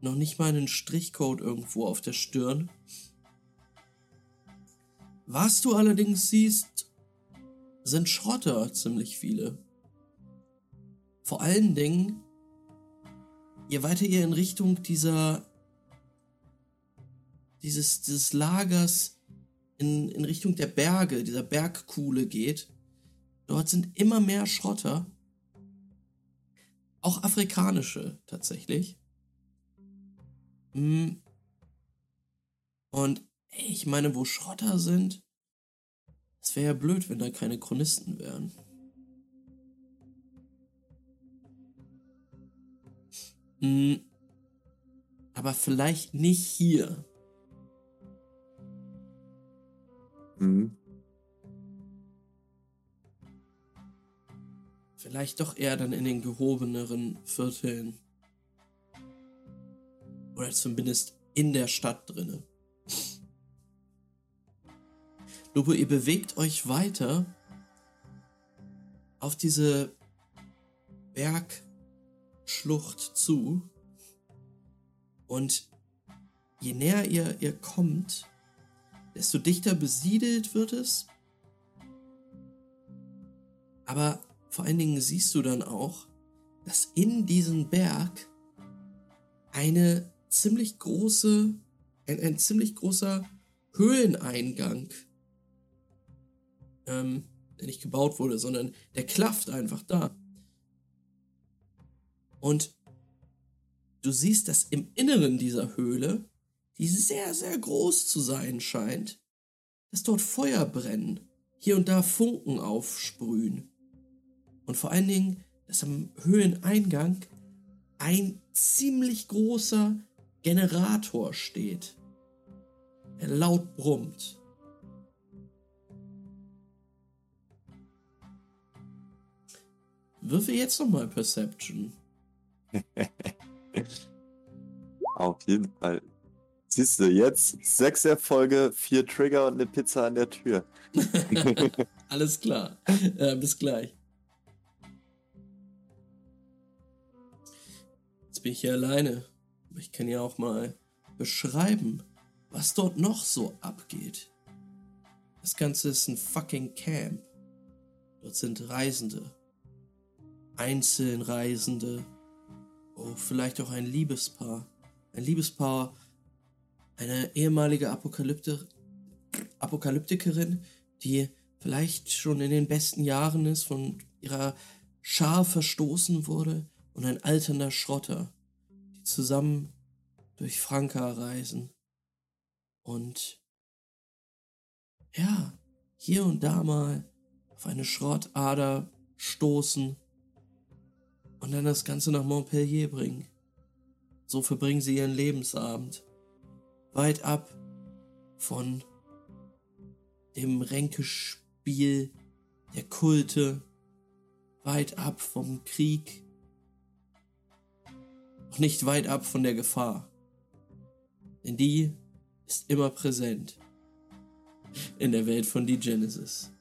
Noch nicht mal einen Strichcode irgendwo auf der Stirn. Was du allerdings siehst, sind Schrotter, ziemlich viele. Vor allen Dingen, je weiter ihr in Richtung dieser, dieses, dieses Lagers, in, in Richtung der Berge, dieser Bergkuhle geht, dort sind immer mehr Schrotter. Auch afrikanische tatsächlich. Hm. Und ey, ich meine, wo Schrotter sind, es wäre ja blöd, wenn da keine Chronisten wären. Hm. Aber vielleicht nicht hier. Mhm. Vielleicht doch eher dann in den gehobeneren Vierteln. Oder zumindest in der Stadt drinne. Lupo, ihr bewegt euch weiter auf diese Bergschlucht zu. Und je näher ihr, ihr kommt, desto dichter besiedelt wird es. Aber vor allen Dingen siehst du dann auch, dass in diesen Berg eine ziemlich große, ein, ein ziemlich großer Höhleneingang, ähm, der nicht gebaut wurde, sondern der klafft einfach da. Und du siehst, dass im Inneren dieser Höhle, die sehr, sehr groß zu sein scheint, dass dort Feuer brennen, hier und da Funken aufsprühen. Und vor allen Dingen, dass am Höhleneingang ein ziemlich großer Generator steht, der laut brummt. Würfel jetzt nochmal Perception. [laughs] Auf jeden Fall. Siehst du, jetzt sechs Erfolge, vier Trigger und eine Pizza an der Tür. [laughs] Alles klar. Äh, bis gleich. Jetzt bin ich hier alleine. Ich kann ja auch mal beschreiben, was dort noch so abgeht. Das Ganze ist ein fucking Camp. Dort sind Reisende. Einzelreisende. Oh, vielleicht auch ein Liebespaar. Ein Liebespaar, eine ehemalige Apokalypti Apokalyptikerin, die vielleicht schon in den besten Jahren ist, von ihrer Schar verstoßen wurde, und ein alternder Schrotter, die zusammen durch Franka reisen und ja, hier und da mal auf eine Schrottader stoßen und dann das Ganze nach Montpellier bringen. So verbringen sie ihren Lebensabend. Weit ab von dem Ränkespiel der Kulte, weit ab vom Krieg, auch nicht weit ab von der Gefahr. Denn die ist immer präsent in der Welt von die Genesis.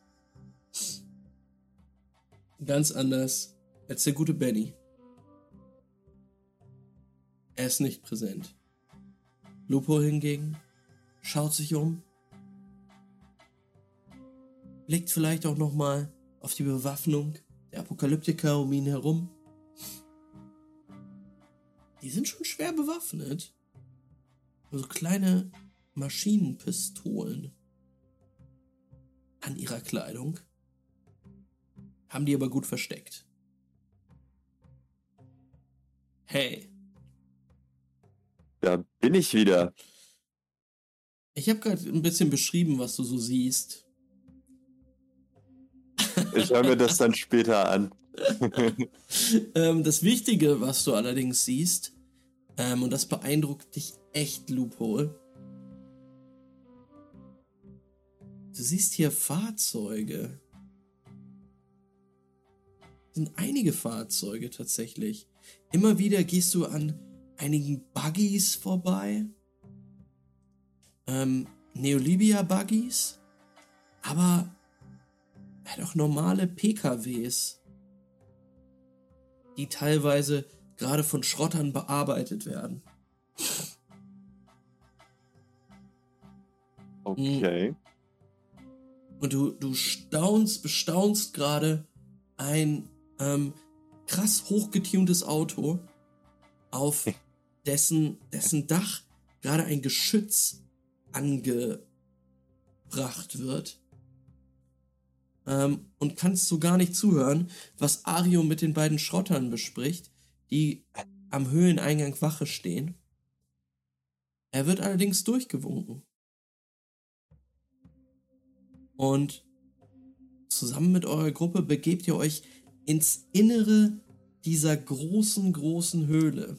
Ganz anders als der gute Benny. Er ist nicht präsent. Lupo hingegen schaut sich um, blickt vielleicht auch noch mal auf die Bewaffnung der Apokalyptiker um ihn herum. Die sind schon schwer bewaffnet. So kleine Maschinenpistolen an ihrer Kleidung. Haben die aber gut versteckt. Hey. Da bin ich wieder. Ich habe gerade ein bisschen beschrieben, was du so siehst. Ich höre mir das dann später an. [laughs] ähm, das Wichtige, was du allerdings siehst, ähm, und das beeindruckt dich echt, Loophole. Du siehst hier Fahrzeuge. Es sind einige Fahrzeuge tatsächlich. Immer wieder gehst du an einigen Buggies vorbei. Ähm, Neolibia-Buggies. Aber halt auch normale PKWs. Die teilweise gerade von Schrottern bearbeitet werden. Okay. Und du, du staunst, bestaunst gerade ein ähm, krass hochgetuntes Auto, auf dessen, dessen Dach gerade ein Geschütz angebracht wird. Ähm, und kannst so gar nicht zuhören, was Ario mit den beiden Schrottern bespricht, die am Höhleneingang Wache stehen. Er wird allerdings durchgewunken. Und zusammen mit eurer Gruppe begebt ihr euch ins Innere dieser großen, großen Höhle.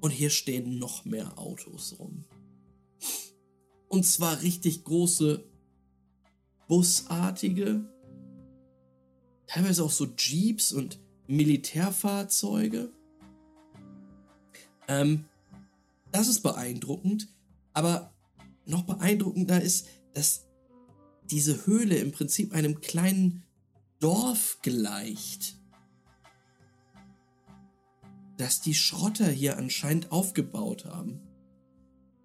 Und hier stehen noch mehr Autos rum. Und zwar richtig große, busartige, teilweise auch so Jeeps und Militärfahrzeuge. Ähm, das ist beeindruckend, aber noch beeindruckender ist, dass diese Höhle im Prinzip einem kleinen Dorf gleicht, das die Schrotter hier anscheinend aufgebaut haben.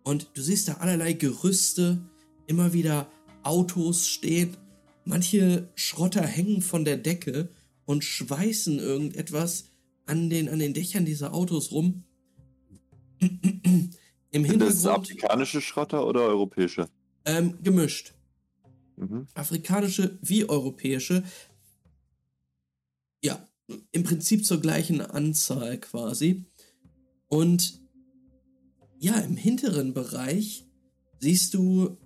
Und du siehst da allerlei Gerüste, immer wieder Autos stehen, manche Schrotter hängen von der Decke und schweißen irgendetwas an den, an den Dächern dieser Autos rum. [clears throat] Im Sind das afrikanische Schrotter oder europäische? Ähm, gemischt. Mhm. Afrikanische wie europäische. Ja, im Prinzip zur gleichen Anzahl quasi. Und ja, im hinteren Bereich siehst du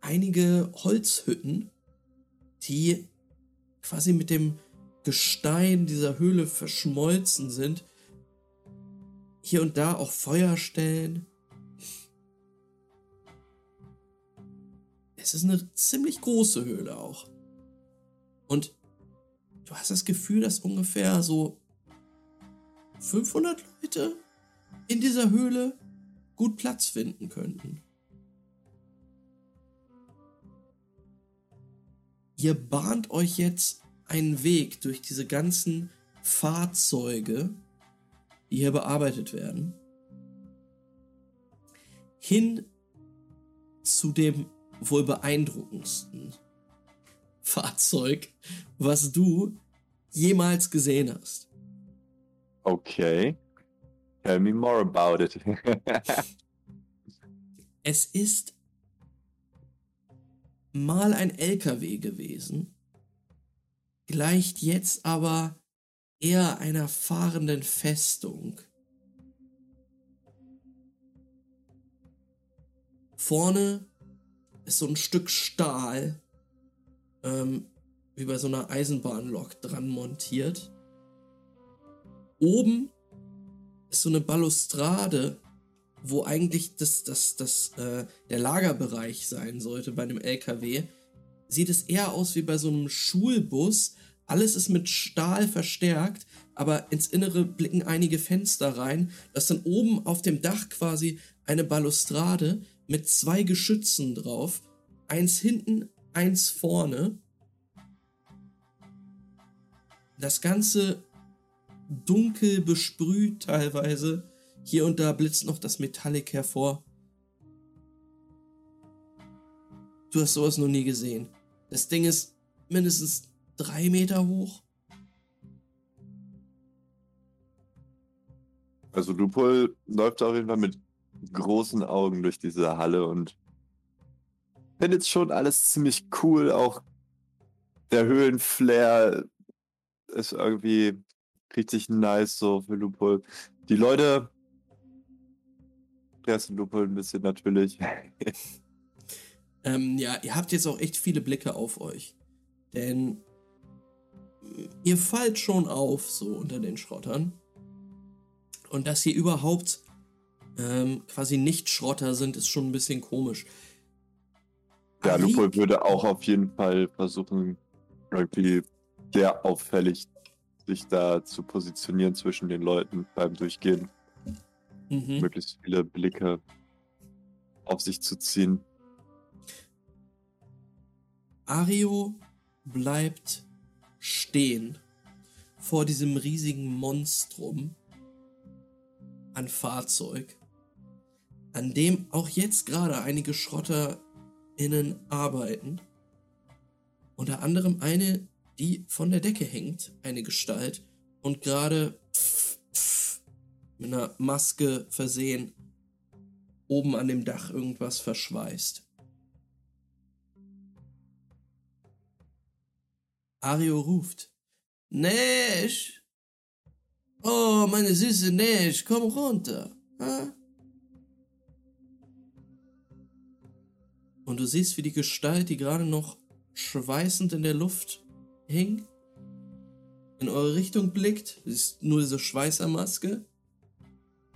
einige Holzhütten, die quasi mit dem Gestein dieser Höhle verschmolzen sind. Hier und da auch Feuerstellen. Es ist eine ziemlich große Höhle auch. Und du hast das Gefühl, dass ungefähr so 500 Leute in dieser Höhle gut Platz finden könnten. Ihr bahnt euch jetzt einen Weg durch diese ganzen Fahrzeuge, die hier bearbeitet werden, hin zu dem wohl beeindruckendsten [laughs] Fahrzeug, was du jemals gesehen hast. Okay. Tell me more about it. [laughs] es ist mal ein LKW gewesen, gleicht jetzt aber eher einer fahrenden Festung. Vorne ist so ein Stück Stahl, ähm, wie bei so einer Eisenbahnlok dran montiert. Oben ist so eine Balustrade, wo eigentlich das, das, das, äh, der Lagerbereich sein sollte bei einem LKW, sieht es eher aus wie bei so einem Schulbus. Alles ist mit Stahl verstärkt, aber ins Innere blicken einige Fenster rein. Das dann oben auf dem Dach quasi eine Balustrade mit zwei Geschützen drauf. Eins hinten, eins vorne. Das Ganze dunkel besprüht teilweise. Hier und da blitzt noch das Metallic hervor. Du hast sowas noch nie gesehen. Das Ding ist mindestens drei Meter hoch. Also Lupol läuft auf jeden Fall mit großen Augen durch diese Halle und findet schon alles ziemlich cool. Auch der Höhlenflair ist irgendwie richtig nice so für Lupol. Die Leute stressen Lupol ein bisschen natürlich. [laughs] ähm, ja, ihr habt jetzt auch echt viele Blicke auf euch. Denn ihr fallt schon auf so unter den Schrottern. Und dass hier überhaupt ähm, quasi nicht Schrotter sind, ist schon ein bisschen komisch. Ja, Ali Lupol würde auch auf jeden Fall versuchen, irgendwie sehr auffällig sich da zu positionieren zwischen den Leuten beim Durchgehen. Mhm. Möglichst viele Blicke auf sich zu ziehen. Ario bleibt stehen vor diesem riesigen Monstrum an Fahrzeug, an dem auch jetzt gerade einige SchrotterInnen arbeiten. Unter anderem eine, die von der Decke hängt, eine Gestalt, und gerade mit einer Maske versehen oben an dem Dach irgendwas verschweißt. Ario ruft. Nash! Oh, meine süße Nash, komm runter. Ha? Und du siehst, wie die Gestalt, die gerade noch schweißend in der Luft hing, in eure Richtung blickt. Du siehst nur diese Schweißermaske.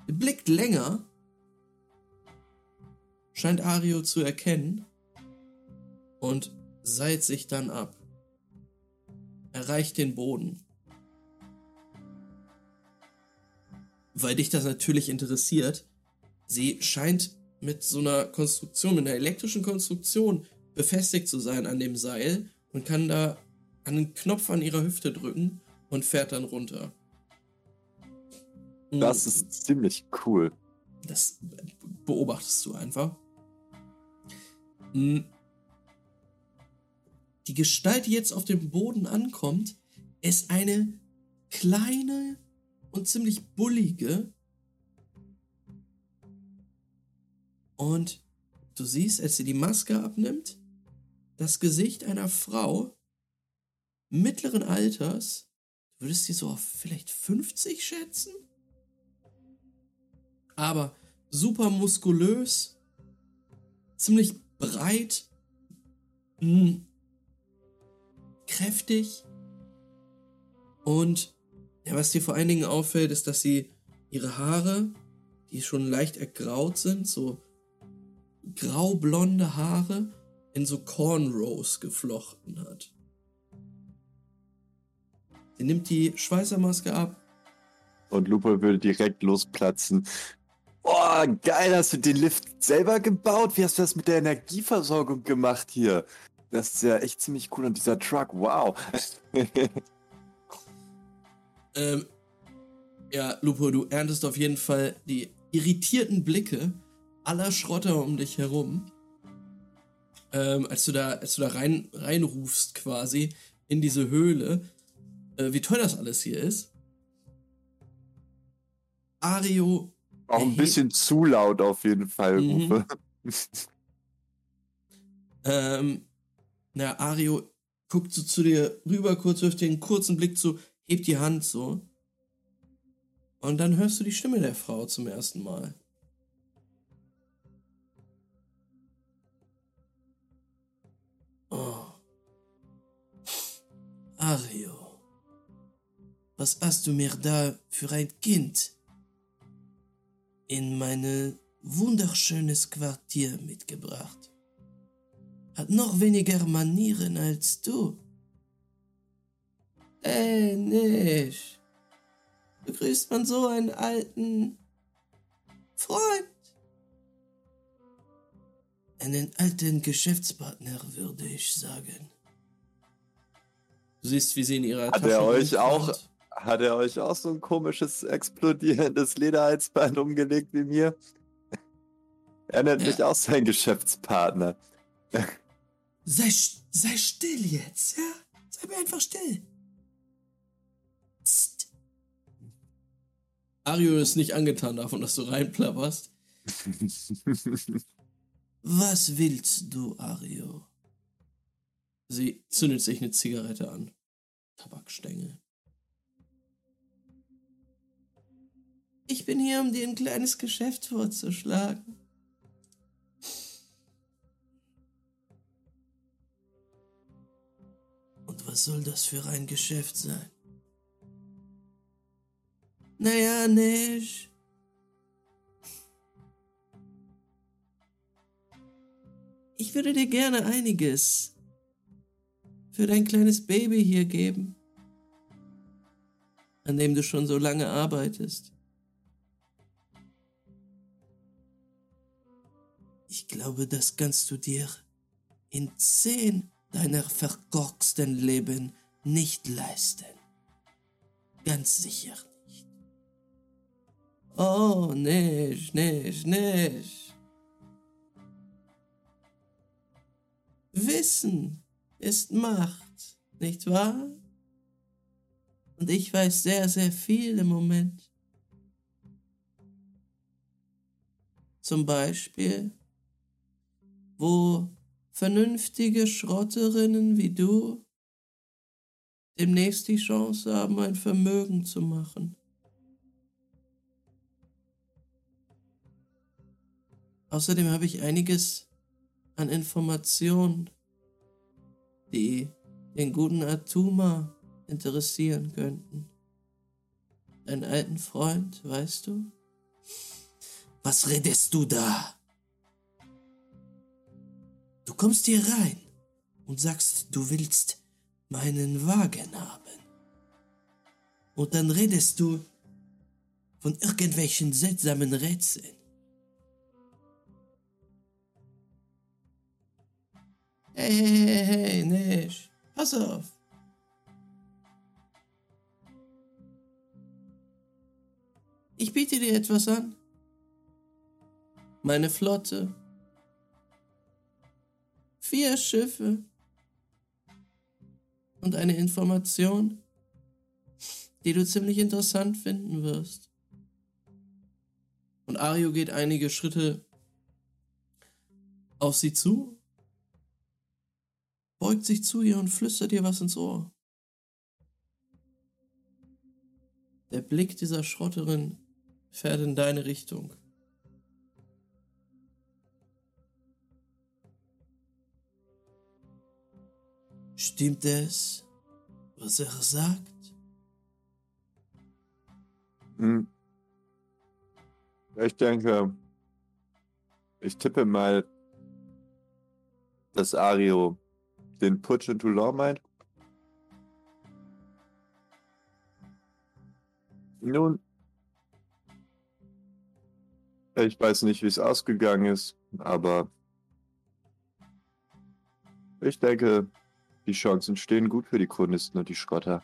Sie blickt länger, scheint Ario zu erkennen und seilt sich dann ab. Erreicht den Boden. Weil dich das natürlich interessiert, sie scheint mit so einer Konstruktion, mit einer elektrischen Konstruktion befestigt zu sein an dem Seil und kann da einen Knopf an ihrer Hüfte drücken und fährt dann runter. Das ist ziemlich cool. Das beobachtest du einfach. Hm. Die Gestalt, die jetzt auf dem Boden ankommt, ist eine kleine und ziemlich bullige. Und du siehst, als sie die Maske abnimmt, das Gesicht einer Frau mittleren Alters. Du würdest sie so auf vielleicht 50 schätzen? Aber super muskulös, ziemlich breit, mh, hm, kräftig. Und ja, was dir vor allen Dingen auffällt, ist, dass sie ihre Haare, die schon leicht ergraut sind, so graublonde Haare, in so Cornrows geflochten hat. Sie nimmt die Schweißermaske ab. Und Lupo würde direkt losplatzen. Boah, geil, hast du den Lift selber gebaut? Wie hast du das mit der Energieversorgung gemacht hier? Das ist ja echt ziemlich cool und dieser Truck, wow. [laughs] ähm, ja, Lupo, du erntest auf jeden Fall die irritierten Blicke aller Schrotter um dich herum. Ähm, als du da, als du da rein, reinrufst quasi in diese Höhle, äh, wie toll das alles hier ist. Ario auch ein bisschen zu laut auf jeden Fall, mhm. Uwe. [laughs] ähm, na, Ario guckt so zu dir rüber, kurz wirft dir einen kurzen Blick zu, hebt die Hand so. Und dann hörst du die Stimme der Frau zum ersten Mal. Ario. Was hast du mir da für ein Kind? in mein wunderschönes Quartier mitgebracht. Hat noch weniger Manieren als du. Äh, nicht. Begrüßt man so einen alten Freund? Einen alten Geschäftspartner, würde ich sagen. Du siehst, wie sie in ihrer Hat Tasche er euch auch hat er euch auch so ein komisches, explodierendes Lederhalsband umgelegt wie mir? [laughs] Er nennt ja. mich auch sein Geschäftspartner. [laughs] Sei, sei still jetzt, ja? Sei mir einfach still. Psst. Ario ist nicht angetan davon, dass du reinplapperst. [laughs] Was willst du, Ario? Sie zündet sich eine Zigarette an. Tabakstängel. Ich bin hier, um dir ein kleines Geschäft vorzuschlagen. Und was soll das für ein Geschäft sein? Naja, nicht. Ich würde dir gerne einiges für dein kleines Baby hier geben, an dem du schon so lange arbeitest. Ich glaube, das kannst du dir in zehn deiner verkorksten Leben nicht leisten. Ganz sicher nicht. Oh, nicht, nicht, nicht. Wissen ist Macht, nicht wahr? Und ich weiß sehr, sehr viel im Moment. Zum Beispiel, wo vernünftige Schrotterinnen wie du demnächst die Chance haben, ein Vermögen zu machen. Außerdem habe ich einiges an Informationen, die den guten Atuma interessieren könnten. Deinen alten Freund, weißt du? Was redest du da? Du kommst hier rein und sagst, du willst meinen Wagen haben. Und dann redest du von irgendwelchen seltsamen Rätseln. Hey, hey, hey, hey, Nish, pass auf. Ich biete dir etwas an. Meine Flotte. Vier Schiffe. Und eine Information, die du ziemlich interessant finden wirst. Und Ario geht einige Schritte auf sie zu beugt sich zu ihr und flüstert ihr was ins Ohr. Der Blick dieser Schrotterin fährt in deine Richtung. Stimmt es, was er sagt? Hm. Ich denke, ich tippe mal, dass Ario den Putsch in Toulon meint? Nun, ich weiß nicht, wie es ausgegangen ist, aber ich denke, die Chancen stehen gut für die Chronisten und die Schrotter.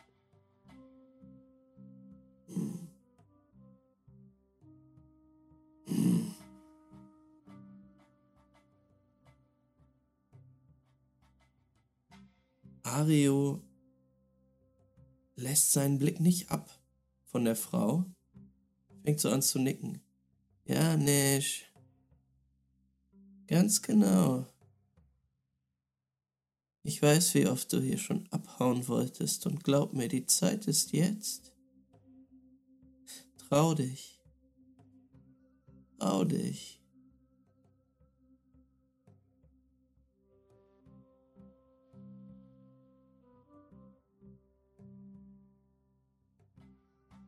Mario lässt seinen Blick nicht ab von der Frau, fängt so an zu nicken. Ja, Nish. Ganz genau. Ich weiß, wie oft du hier schon abhauen wolltest und glaub mir, die Zeit ist jetzt. Trau dich. Trau dich.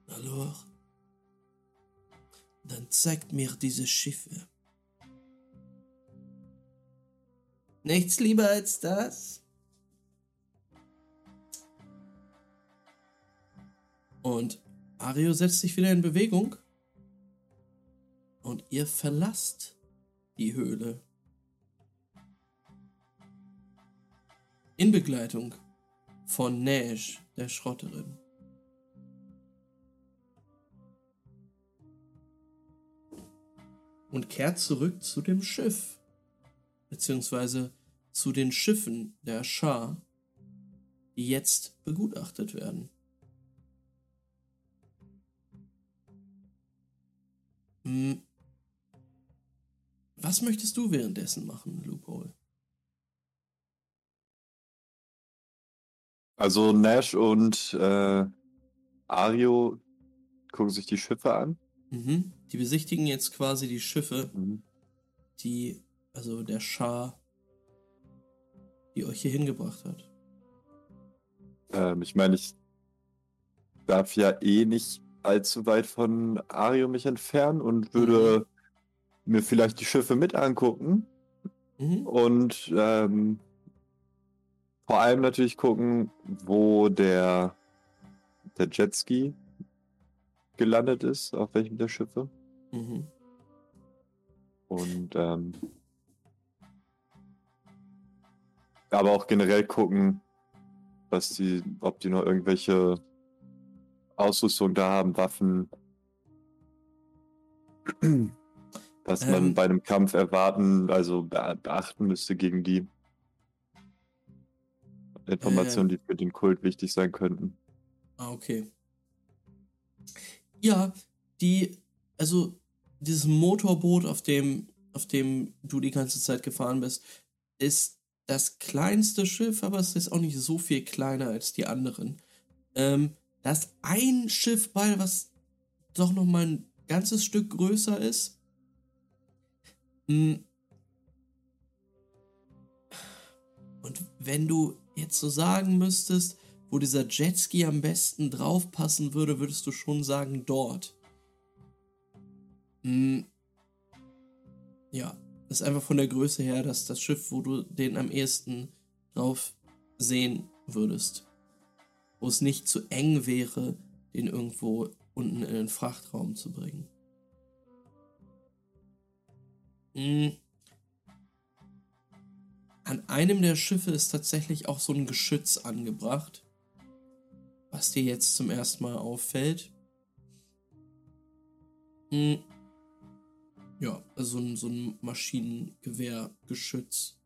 Alors, dann zeigt mir diese Schiffe. Nichts lieber als das? Und Ario setzt sich wieder in Bewegung. Und ihr verlasst die Höhle. In Begleitung von Nash, der Schrotterin. Und kehrt zurück zu dem Schiff, beziehungsweise zu den Schiffen der Schar, die jetzt begutachtet werden. Hm. Was möchtest du währenddessen machen, Loophole? Also Nash und äh, Ario gucken sich die Schiffe an. Mhm. Die besichtigen jetzt quasi die Schiffe, mhm. die, also der Schar, die euch hier hingebracht hat. Ähm, ich meine, ich darf ja eh nicht allzu weit von Ario mich entfernen und würde mhm. mir vielleicht die Schiffe mit angucken. Mhm. Und ähm, vor allem natürlich gucken, wo der, der Jetski gelandet ist, auf welchem der Schiffe. Mhm. Und ähm, aber auch generell gucken, was die, ob die noch irgendwelche Ausrüstung da haben, Waffen, [clears throat] was man ähm, bei einem Kampf erwarten, also beachten müsste gegen die Informationen, äh, die für den Kult wichtig sein könnten. Ah, okay. Ja, die, also dieses Motorboot, auf dem, auf dem du die ganze Zeit gefahren bist, ist das kleinste Schiff, aber es ist auch nicht so viel kleiner als die anderen. Ähm, da ein Schiff bei, was doch noch mal ein ganzes Stück größer ist. Hm. Und wenn du jetzt so sagen müsstest, wo dieser Jetski am besten draufpassen würde, würdest du schon sagen dort. Hm. Ja, ist einfach von der Größe her, dass das Schiff, wo du den am ehesten drauf sehen würdest. Wo es nicht zu eng wäre, den irgendwo unten in den Frachtraum zu bringen. Hm. An einem der Schiffe ist tatsächlich auch so ein Geschütz angebracht, was dir jetzt zum ersten Mal auffällt. Hm. Ja, also ein, so ein Maschinengewehrgeschütz.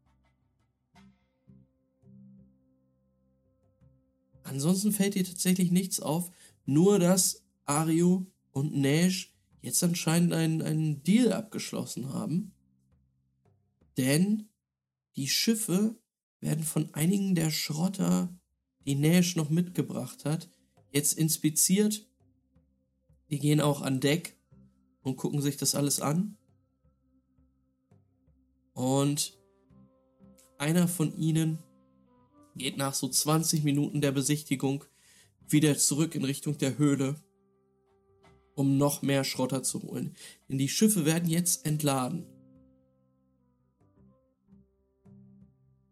Ansonsten fällt dir tatsächlich nichts auf, nur dass Ario und Nash jetzt anscheinend einen, einen Deal abgeschlossen haben. Denn die Schiffe werden von einigen der Schrotter, die Nash noch mitgebracht hat, jetzt inspiziert. Die gehen auch an Deck und gucken sich das alles an. Und einer von ihnen geht nach so 20 Minuten der Besichtigung wieder zurück in Richtung der Höhle, um noch mehr Schrotter zu holen. Denn die Schiffe werden jetzt entladen.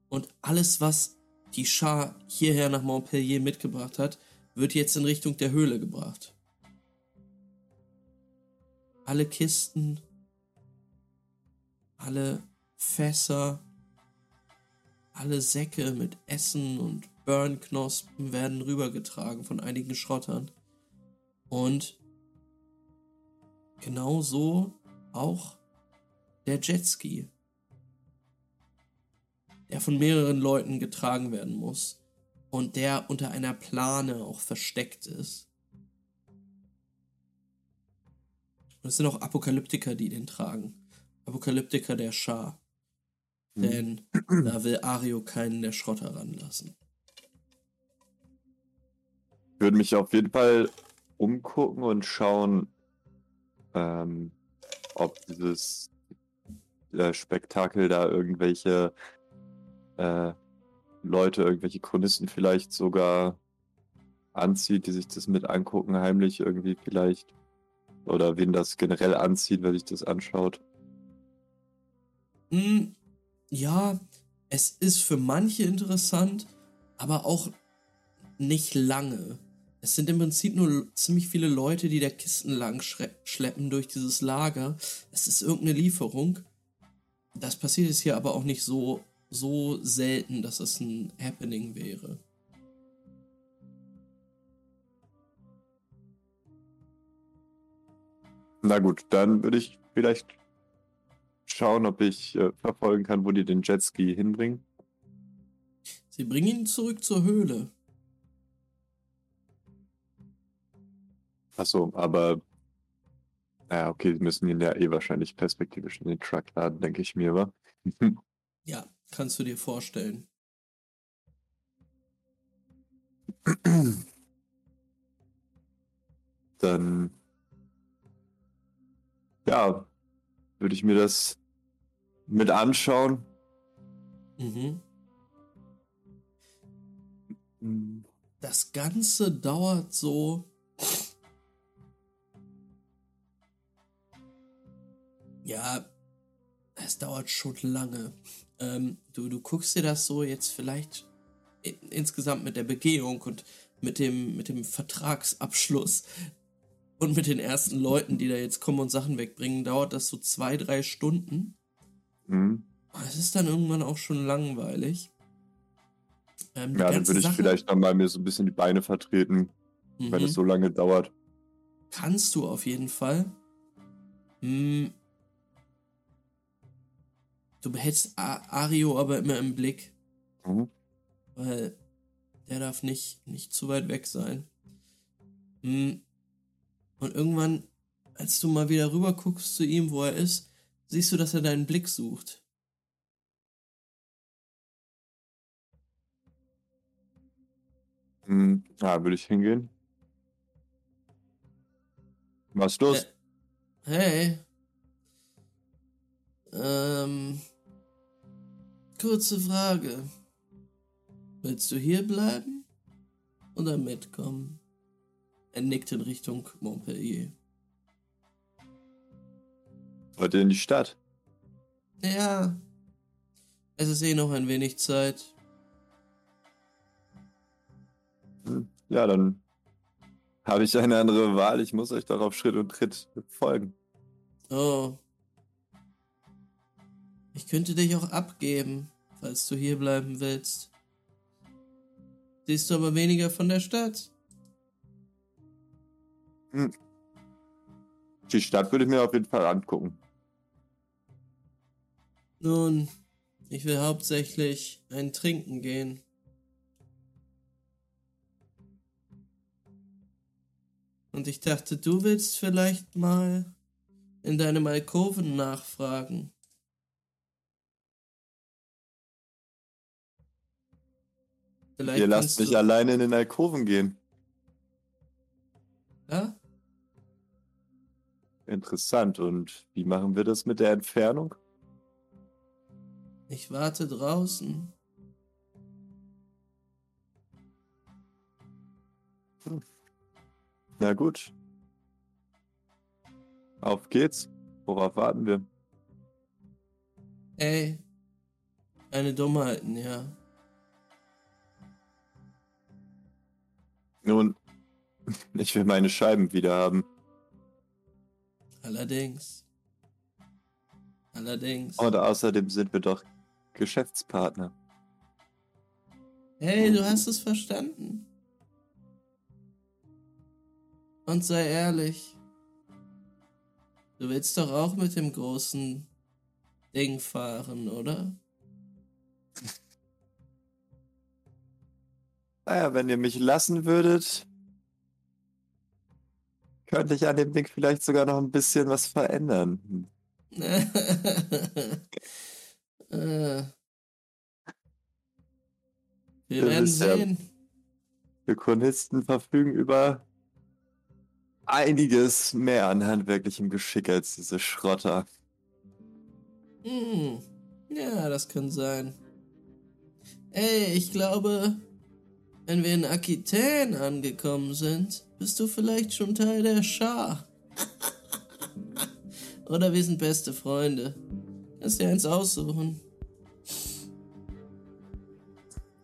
Und alles, was die Schar hierher nach Montpellier mitgebracht hat, wird jetzt in Richtung der Höhle gebracht. Alle Kisten, alle Fässer, alle Säcke mit Essen und Burnknospen werden rübergetragen von einigen Schrottern. Und genauso auch der Jetski, der von mehreren Leuten getragen werden muss und der unter einer Plane auch versteckt ist. Und es sind auch Apokalyptiker, die den tragen. Apokalyptiker der Schar. Hm. Denn da will Ario keinen der Schrotter ranlassen. Ich würde mich auf jeden Fall umgucken und schauen, ähm, ob dieses äh, Spektakel da irgendwelche äh, Leute, irgendwelche Chronisten vielleicht sogar anzieht, die sich das mit angucken, heimlich irgendwie vielleicht. Oder wen das generell anzieht, wenn sich das anschaut. Hm, ja, es ist für manche interessant, aber auch nicht lange. Es sind im Prinzip nur ziemlich viele Leute, die der Kisten lang schleppen durch dieses Lager. Es ist irgendeine Lieferung. Das passiert jetzt hier aber auch nicht so, so selten, dass es ein Happening wäre. Na gut, dann würde ich vielleicht schauen, ob ich äh, verfolgen kann, wo die den Jetski hinbringen. Sie bringen ihn zurück zur Höhle. Achso, aber. Ja, okay, sie müssen ihn ja eh wahrscheinlich perspektivisch in den Truck laden, denke ich mir, wa? [laughs] [laughs] ja, kannst du dir vorstellen. Dann. Ja, würde ich mir das mit anschauen. Mhm. Das Ganze dauert so. Ja, es dauert schon lange. Ähm, du, du guckst dir das so jetzt vielleicht insgesamt mit der Begehung und mit dem, mit dem Vertragsabschluss und mit den ersten Leuten, die da jetzt kommen und Sachen wegbringen, dauert das so zwei, drei Stunden. Mhm. Es ist dann irgendwann auch schon langweilig. Ähm, ja, dann würde ich Sache, vielleicht nochmal mir so ein bisschen die Beine vertreten, mhm. wenn es so lange dauert. Kannst du auf jeden Fall. Hm. Du behältst Ario aber immer im Blick. Mhm. Weil der darf nicht, nicht zu weit weg sein. Hm. Und irgendwann, als du mal wieder rüber guckst zu ihm, wo er ist, siehst du, dass er deinen Blick sucht. Hm, ja, würde ich hingehen. Was ist los? Äh, hey. Ähm. Kurze Frage. Willst du hier bleiben oder mitkommen? Er nickt in Richtung Montpellier. Wollt ihr in die Stadt? Ja. Es ist eh noch ein wenig Zeit. Hm, Ja, dann habe ich eine andere Wahl. Ich muss euch doch auf Schritt und Tritt folgen. Oh. Ich könnte dich auch abgeben, falls du hier bleiben willst. Siehst du aber weniger von der Stadt? Die Stadt würde ich mir auf jeden Fall angucken. Nun, ich will hauptsächlich ein Trinken gehen. Und ich dachte, du willst vielleicht mal in deinem Alkoven nachfragen. Vielleicht Ihr lasst mich alleine in den Alkoven gehen. Ja? Interessant. Und wie machen wir das mit der Entfernung? Ich warte draußen. Na gut. Auf geht's. Worauf warten wir? Ey. Eine Dummheiten, ja. Nun, [laughs] ich will meine Scheiben wieder haben. Allerdings. Allerdings. Und außerdem sind wir doch Geschäftspartner. Hey, du hast es verstanden. Und sei ehrlich. Du willst doch auch mit dem großen Ding fahren, oder? Naja, wenn ihr mich lassen würdet, könnte ich an dem Ding vielleicht sogar noch ein bisschen was verändern. [laughs] Äh. Wir werden sehen. Wir Chronisten verfügen über einiges mehr an handwerklichem Geschick als diese Schrotter. Hm. Ja, das kann sein. Ey, ich glaube, wenn wir in Aquitaine angekommen sind, bist du vielleicht schon Teil der Schar. [laughs] Oder wir sind beste Freunde. Kannst dir eins aussuchen.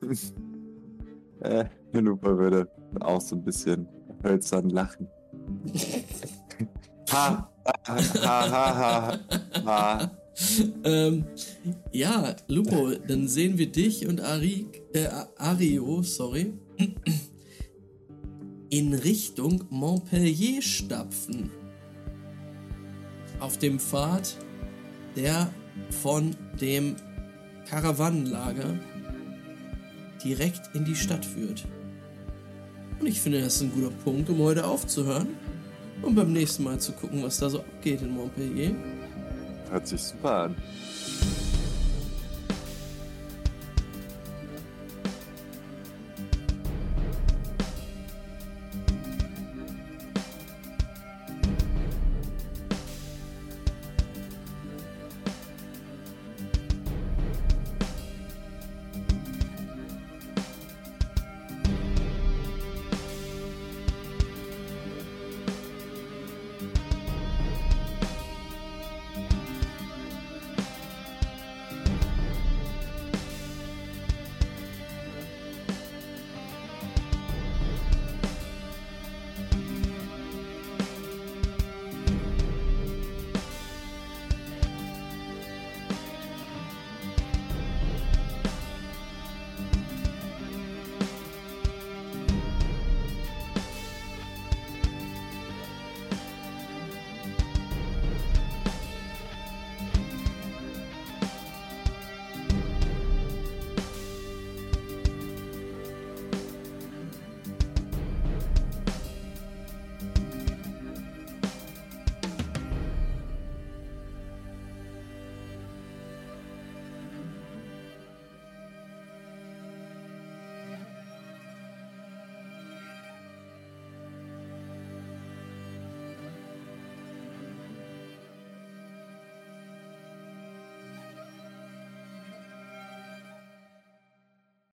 [laughs] Äh, Lupa würde auch so ein bisschen hölzern lachen. [laughs] ha, ha, ha, ha, ha, ha. [laughs] Ähm, ja, Lupo, dann sehen wir dich und Ari, äh, Ario, sorry, [clears throat] in Richtung Montpellier stapfen. Auf dem Pfad, der von dem Karawanenlager direkt in die Stadt führt. Und ich finde, das ist ein guter Punkt, um heute aufzuhören und beim nächsten Mal zu gucken, was da so abgeht in Montpellier. Hört sich super an.